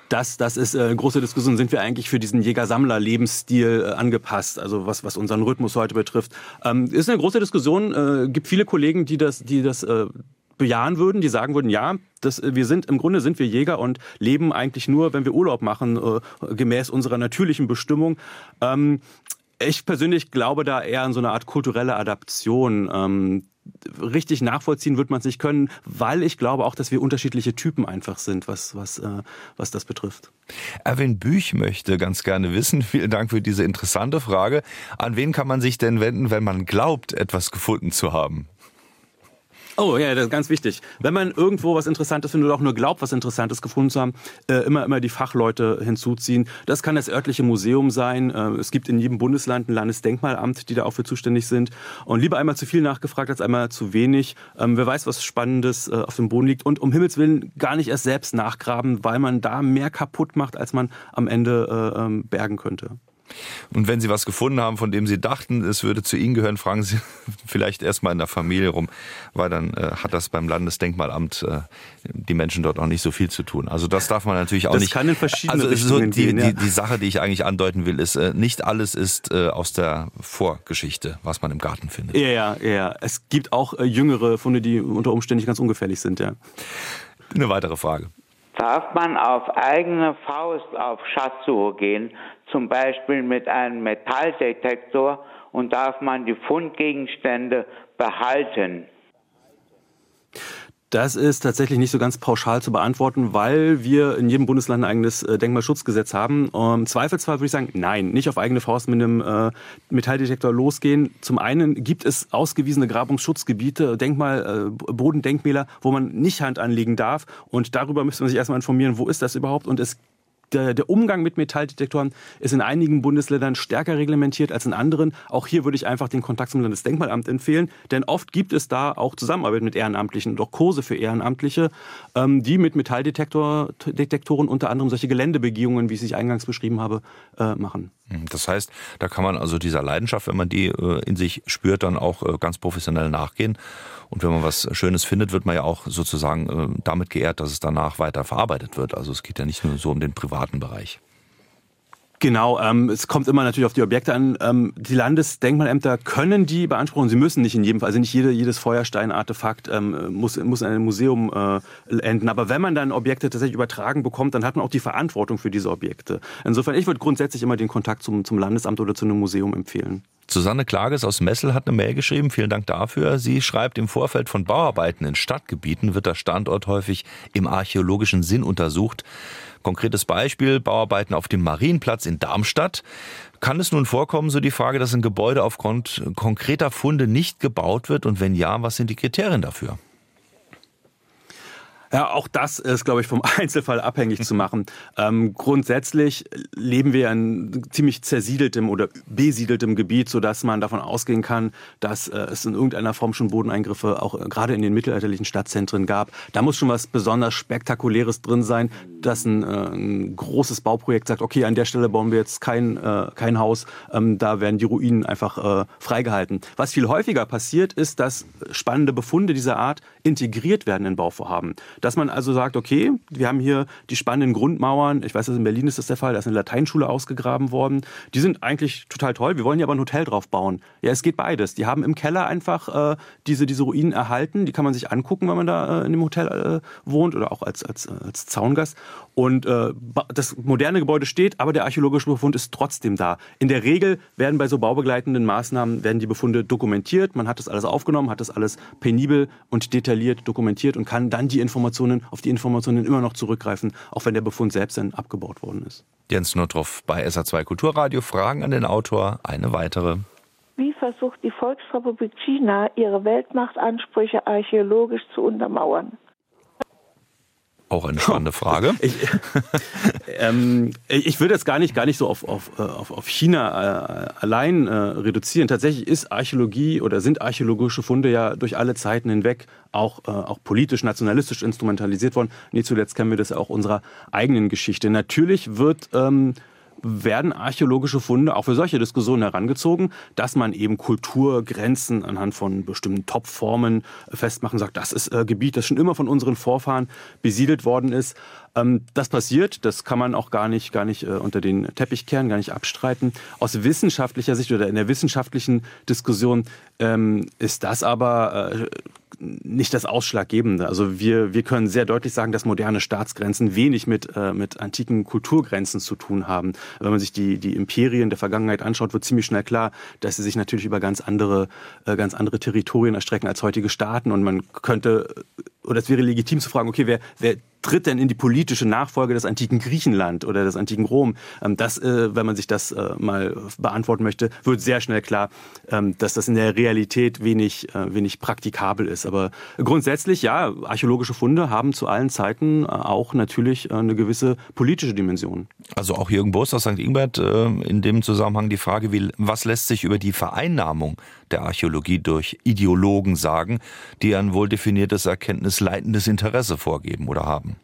das, das ist äh, eine große Diskussion. Sind wir eigentlich für diesen Jäger-Sammler-Lebensstil äh, angepasst? Also was, was unseren Rhythmus heute betrifft. Ähm, ist eine große Diskussion. Äh, gibt viele Kollegen, die das, die das äh, bejahen würden, die sagen würden, ja, das, wir sind im Grunde sind wir Jäger und leben eigentlich nur, wenn wir Urlaub machen, äh, gemäß unserer natürlichen Bestimmung. Ähm, ich persönlich glaube da eher an so eine Art kulturelle Adaption. Ähm, richtig nachvollziehen wird man es nicht können, weil ich glaube auch, dass wir unterschiedliche Typen einfach sind, was, was, äh, was das betrifft. Erwin Büch möchte ganz gerne wissen, vielen Dank für diese interessante Frage, an wen kann man sich denn wenden, wenn man glaubt, etwas gefunden zu haben? Oh ja, das ist ganz wichtig. Wenn man irgendwo was Interessantes findet oder auch nur glaubt, was Interessantes gefunden zu haben, äh, immer immer die Fachleute hinzuziehen. Das kann das örtliche Museum sein. Äh, es gibt in jedem Bundesland ein Landesdenkmalamt, die da auch für zuständig sind. Und lieber einmal zu viel nachgefragt als einmal zu wenig. Ähm, wer weiß, was Spannendes äh, auf dem Boden liegt. Und um Himmels Willen gar nicht erst selbst nachgraben, weil man da mehr kaputt macht, als man am Ende äh, ähm, bergen könnte. Und wenn Sie was gefunden haben, von dem Sie dachten, es würde zu Ihnen gehören, fragen Sie vielleicht erstmal in der Familie rum, weil dann äh, hat das beim Landesdenkmalamt äh, die Menschen dort auch nicht so viel zu tun. Also das darf man natürlich auch das nicht. Das kann in verschiedene also Richtungen so die, gehen. Ja. Die, die Sache, die ich eigentlich andeuten will, ist, äh, nicht alles ist äh, aus der Vorgeschichte, was man im Garten findet. Ja, ja, ja. Es gibt auch äh, jüngere Funde, die unter Umständen nicht ganz ungefährlich sind, ja. Eine weitere Frage. Darf man auf eigene Faust auf Schatzsuche gehen, zum Beispiel mit einem Metalldetektor, und darf man die Fundgegenstände behalten? Das ist tatsächlich nicht so ganz pauschal zu beantworten, weil wir in jedem Bundesland ein eigenes äh, Denkmalschutzgesetz haben. Im Zweifelsfall würde ich sagen, nein, nicht auf eigene Faust mit einem äh, Metalldetektor losgehen. Zum einen gibt es ausgewiesene Grabungsschutzgebiete, Denkmal, äh, Bodendenkmäler, wo man nicht Hand anlegen darf. Und darüber müsste man sich erstmal informieren, wo ist das überhaupt. Und es der, der, Umgang mit Metalldetektoren ist in einigen Bundesländern stärker reglementiert als in anderen. Auch hier würde ich einfach den Kontakt zum Landesdenkmalamt empfehlen, denn oft gibt es da auch Zusammenarbeit mit Ehrenamtlichen und auch Kurse für Ehrenamtliche, ähm, die mit Metalldetektoren unter anderem solche Geländebegehungen, wie ich es eingangs beschrieben habe, äh, machen. Das heißt, da kann man also dieser Leidenschaft, wenn man die äh, in sich spürt, dann auch äh, ganz professionell nachgehen. Und wenn man was Schönes findet, wird man ja auch sozusagen äh, damit geehrt, dass es danach weiter verarbeitet wird. Also es geht ja nicht nur so um den privaten Bereich. Genau, ähm, es kommt immer natürlich auf die Objekte an. Ähm, die Landesdenkmalämter können die beanspruchen, sie müssen nicht in jedem Fall, also nicht jede, jedes Feuersteinartefakt ähm, muss, muss in einem Museum äh, enden. Aber wenn man dann Objekte tatsächlich übertragen bekommt, dann hat man auch die Verantwortung für diese Objekte. Insofern, ich würde grundsätzlich immer den Kontakt zum, zum Landesamt oder zu einem Museum empfehlen. Susanne Klages aus Messel hat eine Mail geschrieben. Vielen Dank dafür. Sie schreibt, im Vorfeld von Bauarbeiten in Stadtgebieten wird der Standort häufig im archäologischen Sinn untersucht. Konkretes Beispiel, Bauarbeiten auf dem Marienplatz in Darmstadt. Kann es nun vorkommen, so die Frage, dass ein Gebäude aufgrund konkreter Funde nicht gebaut wird? Und wenn ja, was sind die Kriterien dafür? Ja, auch das ist, glaube ich, vom Einzelfall abhängig zu machen. Ähm, grundsätzlich leben wir in ziemlich zersiedeltem oder besiedeltem Gebiet, sodass man davon ausgehen kann, dass äh, es in irgendeiner Form schon Bodeneingriffe auch äh, gerade in den mittelalterlichen Stadtzentren gab. Da muss schon was besonders Spektakuläres drin sein, dass ein, äh, ein großes Bauprojekt sagt, okay, an der Stelle bauen wir jetzt kein, äh, kein Haus, ähm, da werden die Ruinen einfach äh, freigehalten. Was viel häufiger passiert, ist, dass spannende Befunde dieser Art integriert werden in Bauvorhaben. Dass man also sagt, okay, wir haben hier die spannenden Grundmauern. Ich weiß, in Berlin ist das der Fall. Da ist eine Lateinschule ausgegraben worden. Die sind eigentlich total toll. Wir wollen hier aber ein Hotel drauf bauen. Ja, es geht beides. Die haben im Keller einfach äh, diese, diese Ruinen erhalten. Die kann man sich angucken, wenn man da äh, in dem Hotel äh, wohnt oder auch als, als, als Zaungast. Und äh, das moderne Gebäude steht, aber der archäologische Befund ist trotzdem da. In der Regel werden bei so baubegleitenden Maßnahmen werden die Befunde dokumentiert. Man hat das alles aufgenommen, hat das alles penibel und detailliert dokumentiert und kann dann die Informationen Informationen, auf die Informationen immer noch zurückgreifen, auch wenn der Befund selbst dann abgebaut worden ist. Jens Nottroff bei SA2 Kulturradio. Fragen an den Autor. Eine weitere. Wie versucht die Volksrepublik China, ihre Weltmachtansprüche archäologisch zu untermauern? Auch eine spannende Frage. Ich, ähm, ich würde jetzt gar nicht, gar nicht so auf, auf, äh, auf, China äh, allein äh, reduzieren. Tatsächlich ist Archäologie oder sind archäologische Funde ja durch alle Zeiten hinweg auch, äh, auch politisch, nationalistisch instrumentalisiert worden. Nicht zuletzt kennen wir das auch unserer eigenen Geschichte. Natürlich wird ähm, werden archäologische Funde auch für solche Diskussionen herangezogen, dass man eben Kulturgrenzen anhand von bestimmten Topformen festmachen sagt, das ist äh, Gebiet, das schon immer von unseren Vorfahren besiedelt worden ist. Ähm, das passiert, das kann man auch gar nicht, gar nicht äh, unter den Teppich kehren, gar nicht abstreiten. Aus wissenschaftlicher Sicht oder in der wissenschaftlichen Diskussion ähm, ist das aber äh, nicht das Ausschlaggebende. Also wir, wir können sehr deutlich sagen, dass moderne Staatsgrenzen wenig mit, äh, mit antiken Kulturgrenzen zu tun haben. Wenn man sich die, die Imperien der Vergangenheit anschaut, wird ziemlich schnell klar, dass sie sich natürlich über ganz andere, äh, ganz andere Territorien erstrecken als heutige Staaten. Und man könnte, oder es wäre legitim zu fragen, okay, wer, wer tritt denn in die politische Nachfolge des antiken Griechenland oder des antiken Rom? Ähm, das, äh, wenn man sich das äh, mal beantworten möchte, wird sehr schnell klar, ähm, dass das in der Realität wenig, äh, wenig praktikabel ist. Aber grundsätzlich, ja, archäologische Funde haben zu allen Zeiten auch natürlich eine gewisse politische Dimension. Also auch Jürgen Bost aus St. Ingbert in dem Zusammenhang die Frage, wie, was lässt sich über die Vereinnahmung der Archäologie durch Ideologen sagen, die ein wohl definiertes erkenntnisleitendes Interesse vorgeben oder haben?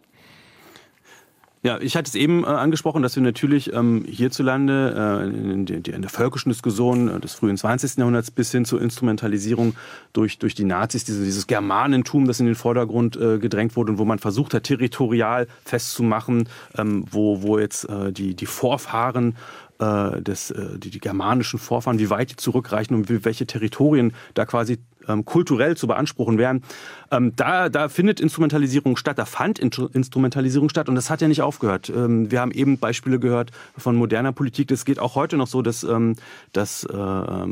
Ja, ich hatte es eben äh, angesprochen, dass wir natürlich ähm, hierzulande äh, in, in, in, der völkischen Diskussion äh, des frühen 20. Jahrhunderts bis hin zur Instrumentalisierung durch, durch die Nazis, diese, dieses Germanentum, das in den Vordergrund äh, gedrängt wurde und wo man versucht hat, territorial festzumachen, ähm, wo, wo jetzt äh, die, die Vorfahren äh, des, äh, die, die germanischen Vorfahren, wie weit die zurückreichen und welche Territorien da quasi ähm, kulturell zu beanspruchen wären. Ähm, da, da findet Instrumentalisierung statt, da fand Instrumentalisierung statt und das hat ja nicht aufgehört. Ähm, wir haben eben Beispiele gehört von moderner Politik. Das geht auch heute noch so, dass, ähm, dass äh,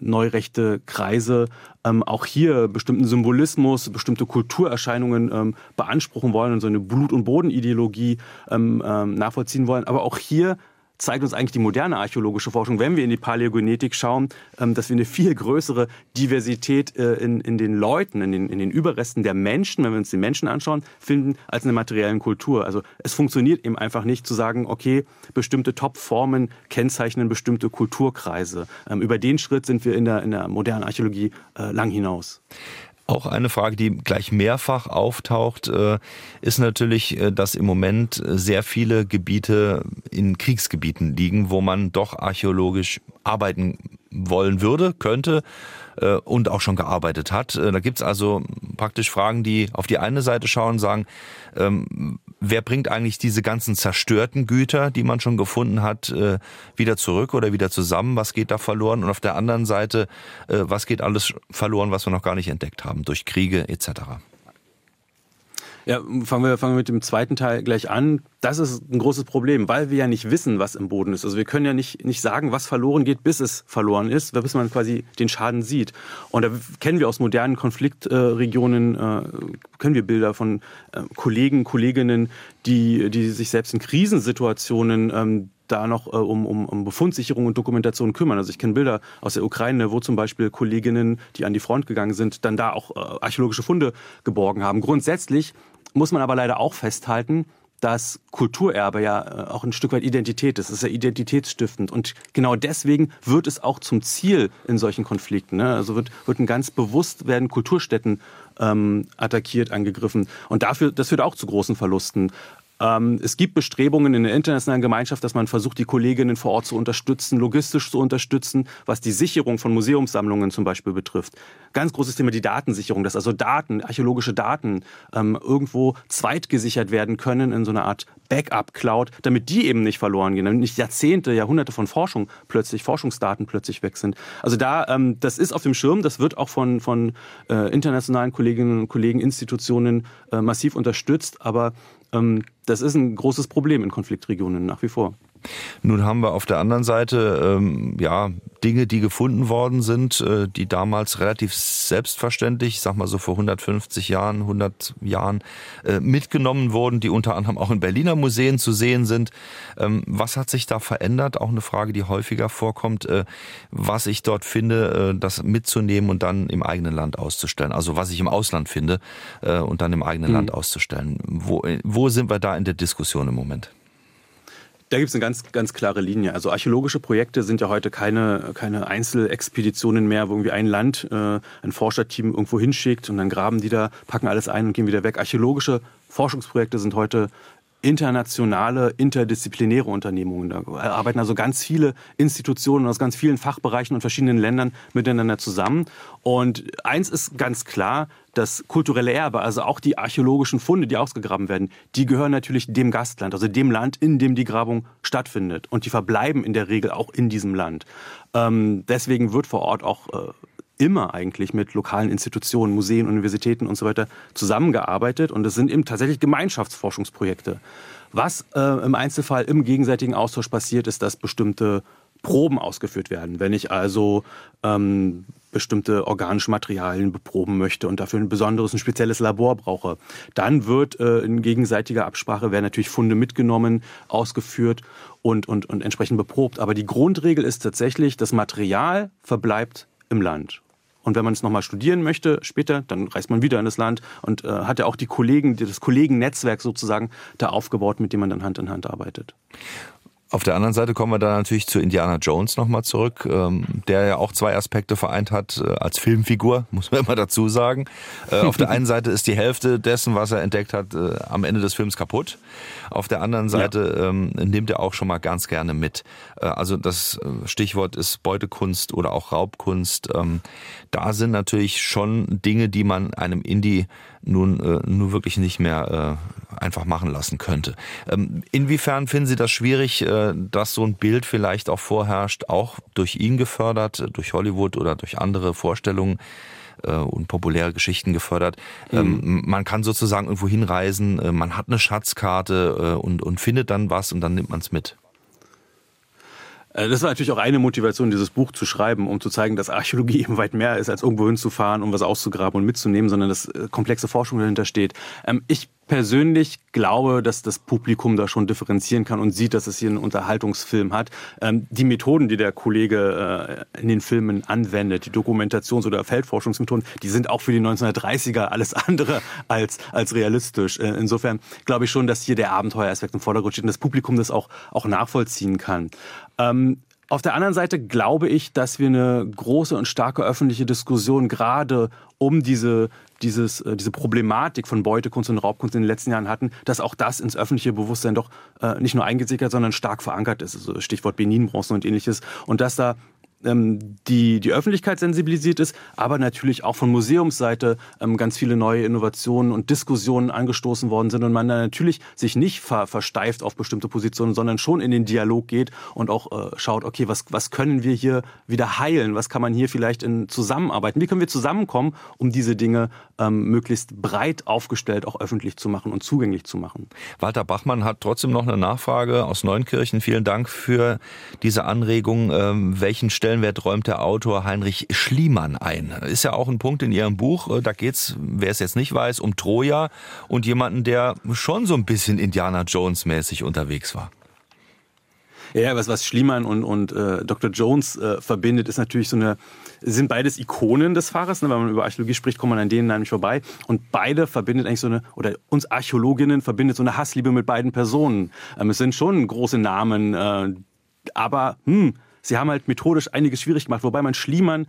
neurechte Kreise ähm, auch hier bestimmten Symbolismus, bestimmte Kulturerscheinungen ähm, beanspruchen wollen und so eine Blut- und Bodenideologie nachvollziehen wollen. Aber auch hier zeigt uns eigentlich die moderne archäologische Forschung, wenn wir in die Paläogenetik schauen, ähm, dass wir eine viel größere Diversität äh, in, in den Leuten, in den, in den Überresten der Menschen, wenn wir uns die Menschen anschauen, finden, als in der materiellen Kultur. Also es funktioniert eben einfach nicht zu sagen, okay, bestimmte Topformen kennzeichnen bestimmte Kulturkreise. Ähm, über den Schritt sind wir in der, in der modernen Archäologie äh, lang hinaus. Auch eine Frage, die gleich mehrfach auftaucht, äh, ist natürlich, äh, dass im Moment sehr viele Gebiete in Kriegsgebieten liegen, wo man doch archäologisch arbeiten wollen würde, könnte äh, und auch schon gearbeitet hat. Da gibt's also praktisch Fragen, die auf die eine Seite schauen, sagen, ähm, wer bringt eigentlich diese ganzen zerstörten Güter, die man schon gefunden hat, äh, wieder zurück oder wieder zusammen? Was geht da verloren? Und auf der anderen Seite, äh, was geht alles verloren, was wir noch gar nicht entdeckt haben, durch Kriege etc.? Ja, fangen wir, fangen wir mit dem zweiten Teil gleich an. Das ist ein großes Problem, weil wir ja nicht wissen, was im Boden ist. Also wir können ja nicht, nicht sagen, was verloren geht, bis es verloren ist, bis man quasi den Schaden sieht. Und da kennen wir aus modernen Konfliktregionen, äh, können wir Bilder von äh, Kollegen, Kolleginnen, die, die sich selbst in Krisensituationen ähm, da noch äh, um, um, um Befundsicherung und Dokumentation kümmern. Also ich kenne Bilder aus der Ukraine, wo zum Beispiel Kolleginnen, die an die Front gegangen sind, dann da auch äh, archäologische Funde geborgen haben. Grundsätzlich muss man aber leider auch festhalten, dass Kulturerbe ja äh, auch ein Stück weit Identität ist. Es ist ja identitätsstiftend. Und genau deswegen wird es auch zum Ziel in solchen Konflikten. Ne? Also wird, wird ein ganz bewusst werden Kulturstätten ähm, attackiert, angegriffen. Und dafür, das führt auch zu großen Verlusten. Ähm, es gibt Bestrebungen in der internationalen Gemeinschaft, dass man versucht, die Kolleginnen vor Ort zu unterstützen, logistisch zu unterstützen, was die Sicherung von Museumssammlungen zum Beispiel betrifft. Ganz großes Thema die Datensicherung, dass also Daten, archäologische Daten ähm, irgendwo zweitgesichert werden können in so einer Art Backup-Cloud, damit die eben nicht verloren gehen, damit nicht Jahrzehnte, Jahrhunderte von Forschung plötzlich, Forschungsdaten plötzlich weg sind. Also da, ähm, das ist auf dem Schirm, das wird auch von, von äh, internationalen Kolleginnen und Kollegen, Institutionen äh, massiv unterstützt, aber das ist ein großes Problem in Konfliktregionen nach wie vor. Nun haben wir auf der anderen Seite ähm, ja Dinge, die gefunden worden sind, äh, die damals relativ selbstverständlich, ich sag mal so vor 150 Jahren, 100 Jahren äh, mitgenommen wurden, die unter anderem auch in Berliner Museen zu sehen sind. Ähm, was hat sich da verändert? Auch eine Frage, die häufiger vorkommt, äh, was ich dort finde, äh, das mitzunehmen und dann im eigenen Land auszustellen. Also was ich im Ausland finde äh, und dann im eigenen mhm. Land auszustellen. Wo, wo sind wir da in der Diskussion im Moment? Da gibt es eine ganz, ganz klare Linie. Also archäologische Projekte sind ja heute keine, keine Einzelexpeditionen mehr, wo irgendwie ein Land äh, ein Forscherteam irgendwo hinschickt und dann graben die da, packen alles ein und gehen wieder weg. Archäologische Forschungsprojekte sind heute internationale, interdisziplinäre Unternehmungen. Da arbeiten also ganz viele Institutionen aus ganz vielen Fachbereichen und verschiedenen Ländern miteinander zusammen. Und eins ist ganz klar, das kulturelle Erbe, also auch die archäologischen Funde, die ausgegraben werden, die gehören natürlich dem Gastland, also dem Land, in dem die Grabung stattfindet. Und die verbleiben in der Regel auch in diesem Land. Ähm, deswegen wird vor Ort auch äh, immer eigentlich mit lokalen Institutionen, Museen, Universitäten und so weiter zusammengearbeitet. Und es sind eben tatsächlich Gemeinschaftsforschungsprojekte. Was äh, im Einzelfall im gegenseitigen Austausch passiert, ist, dass bestimmte Proben ausgeführt werden. Wenn ich also ähm, bestimmte organische Materialien beproben möchte und dafür ein besonderes, ein spezielles Labor brauche, dann wird äh, in gegenseitiger Absprache werden natürlich Funde mitgenommen, ausgeführt und, und, und entsprechend beprobt. Aber die Grundregel ist tatsächlich, das Material verbleibt im Land. Und wenn man es nochmal studieren möchte, später, dann reist man wieder in das Land und äh, hat ja auch die Kollegen, das Kollegennetzwerk sozusagen da aufgebaut, mit dem man dann Hand in Hand arbeitet. Auf der anderen Seite kommen wir da natürlich zu Indiana Jones nochmal zurück, ähm, der ja auch zwei Aspekte vereint hat äh, als Filmfigur, muss man immer dazu sagen. Äh, auf der einen Seite ist die Hälfte dessen, was er entdeckt hat, äh, am Ende des Films kaputt. Auf der anderen Seite ja. ähm, nimmt er auch schon mal ganz gerne mit. Also das Stichwort ist Beutekunst oder auch Raubkunst. Ähm, da sind natürlich schon Dinge, die man einem Indie nun äh, nur wirklich nicht mehr äh, einfach machen lassen könnte. Ähm, inwiefern finden Sie das schwierig, äh, dass so ein Bild vielleicht auch vorherrscht, auch durch ihn gefördert, durch Hollywood oder durch andere Vorstellungen? äh, und populäre Geschichten gefördert. Ähm, mhm. man kann sozusagen irgendwo hinreisen, äh, man hat eine Schatzkarte äh, und, und findet dann was und dann nimmt man es mit. Äh, das war natürlich auch eine Motivation, dieses Buch zu schreiben, um zu zeigen, dass Archäologie eben weit mehr ist, als irgendwo hinzufahren, um was auszugraben und mitzunehmen, sondern dass äh, komplexe Forschung dahinter steht. Ähm, ich persönlich glaube, dass das Publikum da schon differenzieren kann und sieht, dass es hier einen Unterhaltungsfilm hat. Ähm, die Methoden, die der Kollege äh, in den Filmen anwendet, die Dokumentations- oder Feldforschungsmethoden, die sind auch für die 1930er alles andere als, als realistisch. insofern glaube ich schon, dass hier der Abenteueraspekt im Vordergrund steht und das Publikum das auch, auch nachvollziehen kann. Ähm, auf der anderen Seite glaube ich, dass wir eine große und starke öffentliche Diskussion gerade um diese, dieses, äh, diese Problematik von Beutekunst und Raubkunst in den letzten Jahren hatten, dass auch das ins öffentliche Bewusstsein doch äh, nicht nur eingesickert, sondern stark verankert ist. Also Stichwort Benin-Bronzen und ähnliches. Und dass da die, die Öffentlichkeit sensibilisiert ist, aber natürlich auch von Museumsseite ähm, ganz viele neue Innovationen und Diskussionen angestoßen worden sind und man dann natürlich sich nicht ver, versteift auf bestimmte Positionen, sondern schon in den Dialog geht und auch äh, schaut, okay, was, was können wir hier wieder heilen? Was kann man hier vielleicht in Zusammenarbeiten? Wie können wir zusammenkommen, um diese Dinge ähm, möglichst breit aufgestellt auch öffentlich zu machen und zugänglich zu machen? Walter Bachmann hat trotzdem noch eine Nachfrage aus Neunkirchen. Vielen Dank für diese Anregung. Ähm, welchen Stellen Stellenwert räumt der Autor Heinrich Schliemann ein. Ist ja auch ein Punkt in Ihrem Buch. Äh, da geht's, wer es jetzt nicht weiß, um Troja und jemanden, der schon so ein bisschen Indiana Jones mäßig unterwegs war. Ja, was, was Schliemann und, und äh, Dr. Jones äh, verbindet, ist natürlich so eine, sind beides Ikonen des Fahrers. Ne? Wenn man über Archäologie spricht, kommt man an denen nämlich vorbei. Und beide verbindet eigentlich so eine, oder uns Archäologinnen verbindet so eine Hassliebe mit beiden Personen. Ähm, es sind schon große Namen, äh, aber hm, sie haben halt methodisch einiges schwierig gemacht, wobei man Schliemann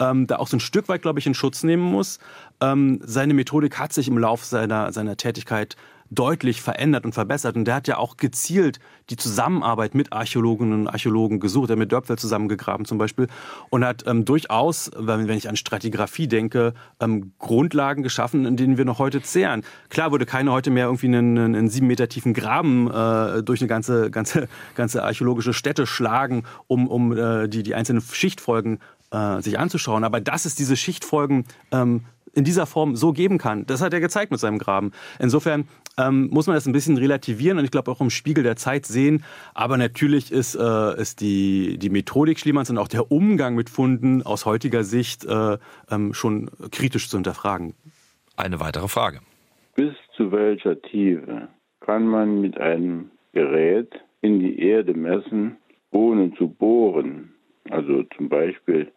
ähm, da auch so ein Stück weit, glaube ich, in Schutz nehmen muss. Ähm, seine Methodik hat sich im Laufe seiner, seiner Tätigkeit deutlich verändert und verbessert. Und der hat ja auch gezielt die Zusammenarbeit mit Archäologinnen und Archäologen gesucht. Er hat mit Dörpfel zusammengegraben zum Beispiel und hat ähm, durchaus, wenn, ich an Stratigraphie denke, ähm, Grundlagen geschaffen, in denen wir noch heute zehren. Klar würde keiner heute mehr irgendwie einen, einen sieben Meter tiefen Graben äh, durch eine ganze, ganze, ganze archäologische Stätte schlagen, um, um äh, die, die einzelnen Schichtfolgen äh, sich anzuschauen. Aber dass es diese Schichtfolgen ähm, in dieser Form so geben kann. Das hat er gezeigt mit seinem Graben. Insofern ähm, muss man das ein bisschen relativieren und ich glaube auch im Spiegel der Zeit sehen. Aber natürlich ist, äh, ist die, die Methodik Schliemanns und auch der Umgang mit Funden aus heutiger Sicht äh, ähm, schon kritisch zu hinterfragen. Eine weitere Frage. Bis zu welcher Tiefe kann man mit einem Gerät in die Erde messen, ohne zu bohren? Also zum Beispiel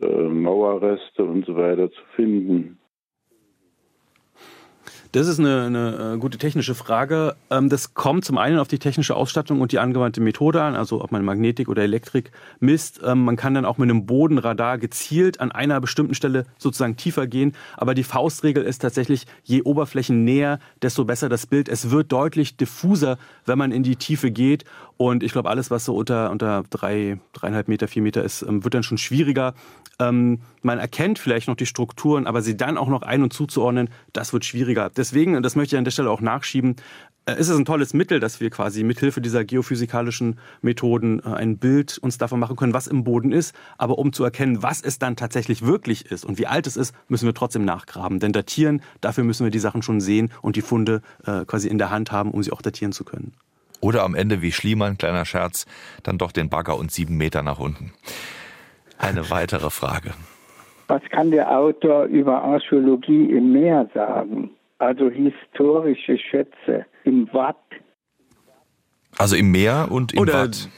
äh, Mauerreste und so weiter zu finden. Das ist eine, eine, äh, gute technische Frage. Ähm, das kommt zum einen auf die technische Ausstattung und die angewandte Methode an, also ob man Magnetik oder Elektrik misst. Ähm, man kann dann auch mit einem Bodenradar gezielt an einer bestimmten Stelle sozusagen tiefer gehen. Aber die Faustregel ist tatsächlich, je oberflächennäher, desto besser das Bild. Es wird deutlich diffuser, wenn man in die Tiefe geht. Und ich glaube, alles, was so unter, unter drei, dreieinhalb Meter, vier Meter ist, ähm, wird dann schon schwieriger. Ähm, man erkennt vielleicht noch die Strukturen, aber sie dann auch noch ein- und zuzuordnen, das wird schwieriger. Deswegen, und das möchte ich an der Stelle auch nachschieben, äh, ist es ein tolles Mittel, dass wir quasi mithilfe dieser geophysikalischen Methoden äh, ein Bild uns davon machen können, was im Boden ist. Aber um zu erkennen, was es dann tatsächlich wirklich ist und wie alt es ist, müssen wir trotzdem nachgraben. Denn datieren, dafür müssen wir die Sachen schon sehen und die Funde äh, quasi in der Hand haben, um sie auch datieren zu können. Oder am Ende wie Schliemann, kleiner Scherz, dann doch den Bagger und sieben Meter nach unten. Eine weitere Frage. Was kann der Autor über Archäologie im Meer sagen? Also historische Schätze im Watt. Also im Meer und im Oder Watt.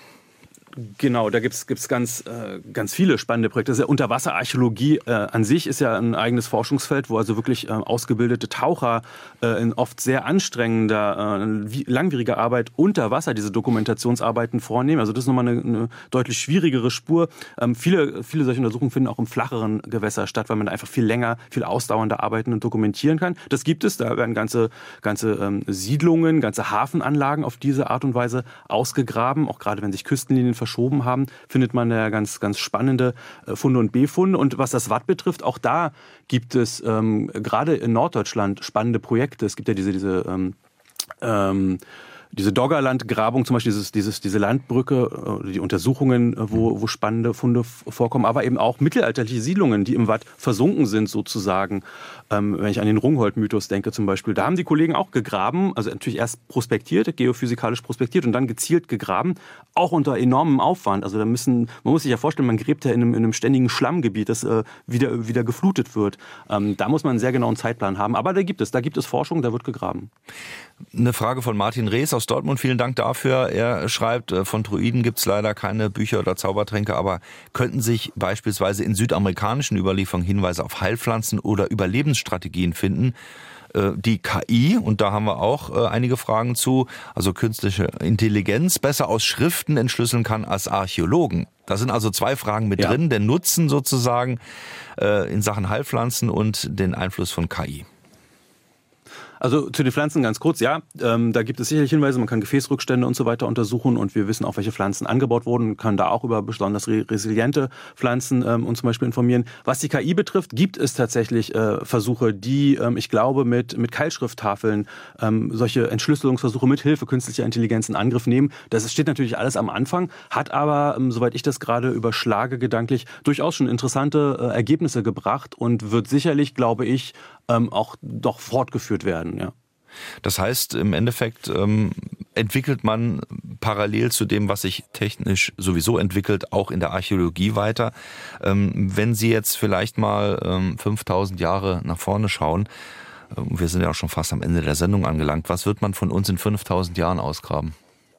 Genau, da gibt's gibt's ganz, äh, ganz viele spannende Projekte. Also Unterwasserarchäologie äh, an sich ist ja ein eigenes Forschungsfeld, wo also wirklich äh, ausgebildete Taucher äh, in oft sehr anstrengender, äh, langwieriger Arbeit unter Wasser diese Dokumentationsarbeiten vornehmen. Also das ist nochmal eine, eine deutlich schwierigere Spur. Ähm, viele, viele solche Untersuchungen finden auch im flacheren Gewässer statt, weil man einfach viel länger, viel ausdauernder arbeiten und dokumentieren kann. Das gibt es. Da werden ganze, ganze ähm, Siedlungen, ganze Hafenanlagen auf diese Art und Weise ausgegraben, auch gerade wenn sich Küstenlinien verschoben haben, findet man ja ganz, ganz spannende äh, Funde und Befunde. Und was das Watt betrifft, auch da gibt es ähm, gerade in Norddeutschland spannende Projekte. Es gibt ja diese, diese ähm, ähm, diese Doggerland-Grabung, zum Beispiel dieses, dieses, diese Landbrücke, äh, die Untersuchungen, äh, wo, wo spannende Funde vorkommen, aber eben auch mittelalterliche Siedlungen, die im Watt versunken sind sozusagen. Ähm, wenn ich an den Rungholt-Mythos denke zum Beispiel, da haben die Kollegen auch gegraben, also natürlich erst prospektiert, geophysikalisch prospektiert und dann gezielt gegraben, auch unter enormem Aufwand. Also da müssen, man muss sich ja vorstellen, man gräbt ja in einem, in einem ständigen Schlammgebiet, das äh, wieder, wieder geflutet wird. Ähm, da muss man einen sehr genauen Zeitplan haben. Aber da gibt es, da gibt es Forschung, da wird gegraben. Eine Frage von Martin Rees aus Dortmund. Vielen Dank dafür. Er schreibt, äh, von Druiden gibt es leider keine Bücher oder Zaubertränke, aber könnten sich beispielsweise in südamerikanischen Überlieferungen Hinweise auf Heilpflanzen oder Überlebensstrategien finden? Äh, die KI, und da haben wir auch äh, einige Fragen zu, also künstliche Intelligenz, besser aus Schriften entschlüsseln kann als Archäologen. Da sind also zwei Fragen mit ja. drin, der Nutzen sozusagen in Sachen Heilpflanzen und den Einfluss von KI. Also zu den Pflanzen ganz kurz, ja, ähm, da gibt es sicherlich Hinweise, man kann Gefäßrückstände und so weiter untersuchen und wir wissen auch, welche Pflanzen angebaut wurden, kann da auch über besonders resiliente Pflanzen ähm, uns zum Beispiel informieren. Was die KI betrifft, gibt es tatsächlich äh, Versuche, die, ähm, ich glaube, mit, mit Keilschrifttafeln ähm, solche Entschlüsselungsversuche mit Hilfe künstlicher Intelligenz in Angriff nehmen. Das steht natürlich alles am Anfang, hat aber, ähm, soweit ich das gerade überschlage, gedanklich durchaus schon interessante äh, Ergebnisse gebracht und wird sicherlich, glaube ich, ähm, auch doch fortgeführt werden. Ja. Das heißt, im Endeffekt ähm, entwickelt man parallel zu dem, was sich technisch sowieso entwickelt, auch in der Archäologie weiter. Ähm, wenn Sie jetzt vielleicht mal ähm, 5000 Jahre nach vorne schauen, äh, wir sind ja auch schon fast am Ende der Sendung angelangt, was wird man von uns in 5000 Jahren ausgraben?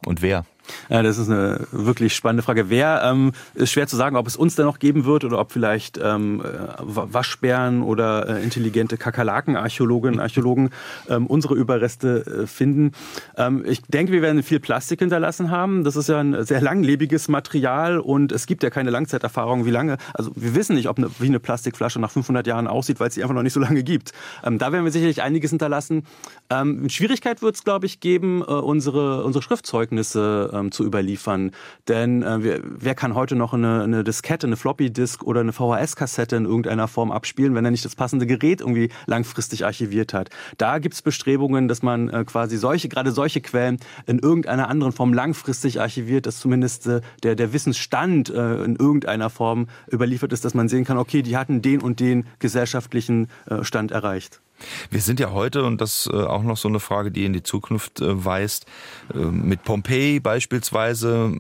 Und wer? Ja, das ist eine wirklich spannende Frage. Wer ähm, ist schwer zu sagen, ob es uns da noch geben wird oder ob vielleicht ähm, äh, Waschbären oder äh, intelligente Kakerlaken, Archäologinnen, Archäologen ähm, unsere Überreste äh, finden. Ähm, ich denke, wir werden viel Plastik hinterlassen haben. Das ist ja ein sehr langlebiges Material und es gibt ja keine Langzeiterfahrung, wie lange. Also wir wissen nicht, ob eine, wie eine Plastikflasche nach 500 Jahren aussieht, weil es sie einfach noch nicht so lange gibt. Ähm, da werden wir sicherlich einiges hinterlassen. Ähm, Schwierigkeit wird es, glaube ich, geben, äh, unsere, unsere Schriftzeugnisse ähm, zu überliefern. Denn äh, wer, wer kann heute noch eine, eine Diskette, eine Floppy-Disk oder eine VHS-Kassette in irgendeiner Form abspielen, wenn er nicht das passende Gerät irgendwie langfristig archiviert hat? Da gibt es Bestrebungen, dass man äh, quasi solche, gerade solche Quellen in irgendeiner anderen Form langfristig archiviert, dass zumindest äh, der, der Wissensstand äh, in irgendeiner Form überliefert ist, dass man sehen kann, okay, die hatten den und den gesellschaftlichen äh, Stand erreicht. Wir sind ja heute, und das äh, auch noch so eine Frage, die in die Zukunft äh, weist, äh, mit Pompeji beispielsweise,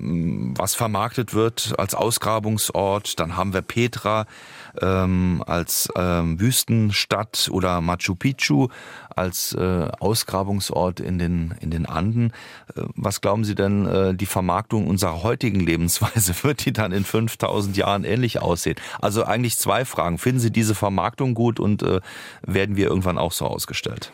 was vermarktet wird als Ausgrabungsort. Dann haben wir Petra ähm, als ähm, Wüstenstadt oder Machu Picchu als äh, Ausgrabungsort in den, in den Anden. Äh, was glauben Sie denn, äh, die Vermarktung unserer heutigen Lebensweise, wird die dann in 5000 Jahren ähnlich aussehen? Also eigentlich zwei Fragen. Finden Sie diese Vermarktung gut und äh, werden wir irgendwann auch so ausgestellt?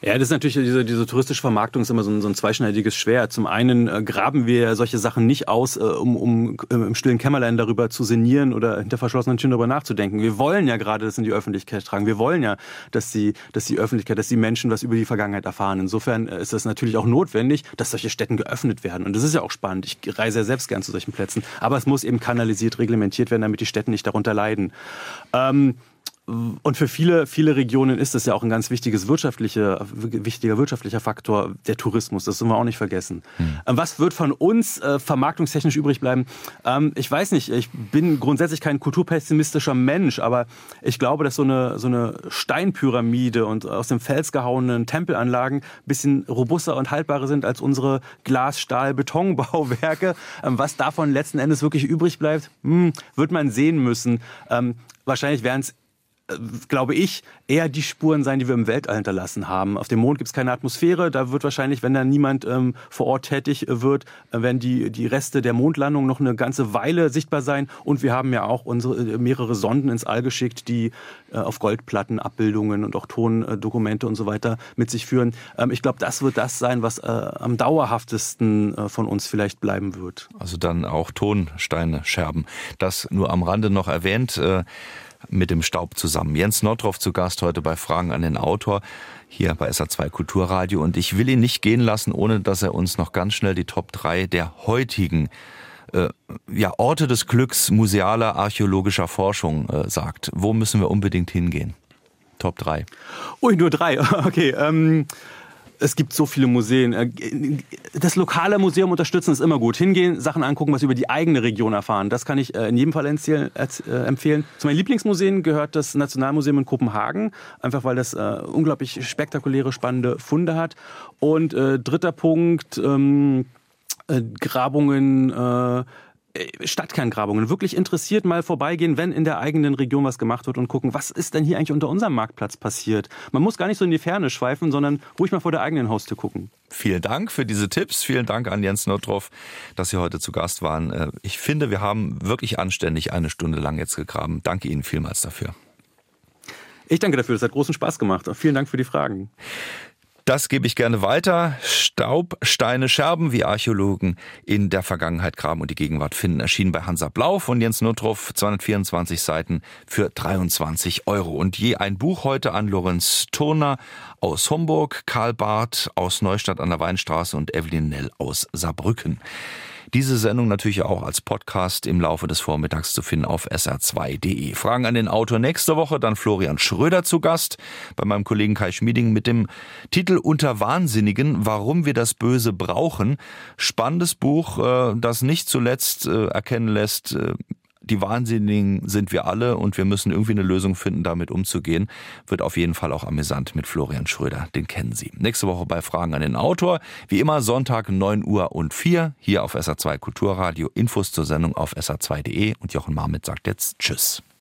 Ja, das ist natürlich diese, diese touristische Vermarktung ist immer so ein, so ein zweischneidiges Schwert. Zum einen äh, graben wir solche Sachen nicht aus, äh, um, um äh, im stillen Kämmerlein darüber zu sinnieren oder hinter verschlossenen Türen darüber nachzudenken. Wir wollen ja gerade das in die Öffentlichkeit tragen. Wir wollen ja, dass die, dass die Öffentlichkeit, dass die Menschen was über die Vergangenheit erfahren. Insofern äh, ist es natürlich auch notwendig, dass solche Städten geöffnet werden. Und das ist ja auch spannend. Ich reise ja selbst gern zu solchen Plätzen. Aber es muss eben kanalisiert, reglementiert werden, damit die Städte nicht darunter leiden. Ähm, und für viele, viele Regionen ist das ja auch ein ganz wichtiges wirtschaftliche, wichtiger wirtschaftlicher Faktor, der Tourismus. Das sollen wir auch nicht vergessen. Hm. Was wird von uns äh, vermarktungstechnisch übrig bleiben? Ähm, ich weiß nicht. Ich bin grundsätzlich kein kulturpessimistischer Mensch, aber ich glaube, dass so eine, so eine Steinpyramide und aus dem Fels gehauenen Tempelanlagen ein bisschen robuster und haltbarer sind als unsere Glas-, Stahl-, Betonbauwerke. Ähm, was davon letzten Endes wirklich übrig bleibt, hm, wird man sehen müssen. Ähm, wahrscheinlich werden es glaube ich, eher die Spuren sein, die wir im Weltall hinterlassen haben. Auf dem Mond gibt es keine Atmosphäre. Da wird wahrscheinlich, wenn da niemand ähm, vor Ort tätig wird, äh, werden die, die Reste der Mondlandung noch eine ganze Weile sichtbar sein. Und wir haben ja auch unsere, äh, mehrere Sonden ins All geschickt, die äh, auf Goldplatten Abbildungen und auch Tondokumente und so weiter mit sich führen. Ähm, ich glaube, das wird das sein, was äh, am dauerhaftesten äh, von uns vielleicht bleiben wird. Also dann auch Tonsteine, Scherben. Das nur am Rande noch erwähnt. Mit dem Staub zusammen. Jens Nordhoff zu Gast heute bei Fragen an den Autor hier bei SA2 Kulturradio. Und ich will ihn nicht gehen lassen, ohne dass er uns noch ganz schnell die Top 3 der heutigen äh, ja, Orte des Glücks musealer archäologischer Forschung äh, sagt. Wo müssen wir unbedingt hingehen? Top 3. Ui, nur drei. Okay. Ähm es gibt so viele Museen. Äh, das lokale Museum unterstützen ist immer gut. Hingehen, Sachen angucken, was über die eigene Region erfahren. Das kann ich äh, in jedem Fall äh, empfehlen. Zu meinen Lieblingsmuseen gehört das Nationalmuseum in Kopenhagen, einfach weil das unglaublich spektakuläre, spannende Funde hat. Und dritter Punkt, ähm, Grabungen äh, Stadtkerngrabungen wirklich interessiert mal vorbeigehen, wenn in der eigenen Region was gemacht wird und gucken, was ist denn hier eigentlich unter unserem Marktplatz passiert. Man muss gar nicht so in die Ferne schweifen, sondern ruhig mal vor der eigenen Haustür gucken. Vielen Dank für diese Tipps. Vielen Dank an Jens Nottroff, dass Sie heute zu Gast waren. Äh, ich finde, wir haben wirklich anständig eine Stunde lang jetzt gegraben. Danke Ihnen vielmals dafür. Ich danke dafür. Es hat großen Spaß gemacht. Vielen Dank für die Fragen. Das gebe ich gerne weiter. Staub, Steine, Scherben, wie Archäologen in der Vergangenheit graben und die Gegenwart finden, erschienen bei Hansa Blau von Jens Nuttroff, 224 Seiten für 23 Euro. Und je ein Buch heute an Lorenz Turner aus Homburg, Karl Barth aus Neustadt an der Weinstraße und Evelyn Nell aus Saarbrücken. Diese Sendung natürlich auch als Podcast im Laufe des Vormittags zu finden auf sr2.de. Fragen an den Autor nächste Woche, dann Florian Schröder zu Gast bei meinem Kollegen Kai Schmieding mit dem Titel Unter Wahnsinnigen, warum wir das Böse brauchen. Spannendes Buch, äh, das nicht zuletzt äh, erkennen lässt, äh, die Wahnsinnigen sind wir alle und wir müssen irgendwie eine Lösung finden, damit umzugehen. Wird auf jeden Fall auch amüsant mit Florian Schröder. Den kennen Sie. Nächste Woche bei Fragen an den Autor. Wie immer Sonntag 9 Uhr und 4 hier auf SA2 Kulturradio. Infos zur Sendung auf sa2.de und Jochen Marmit sagt jetzt Tschüss.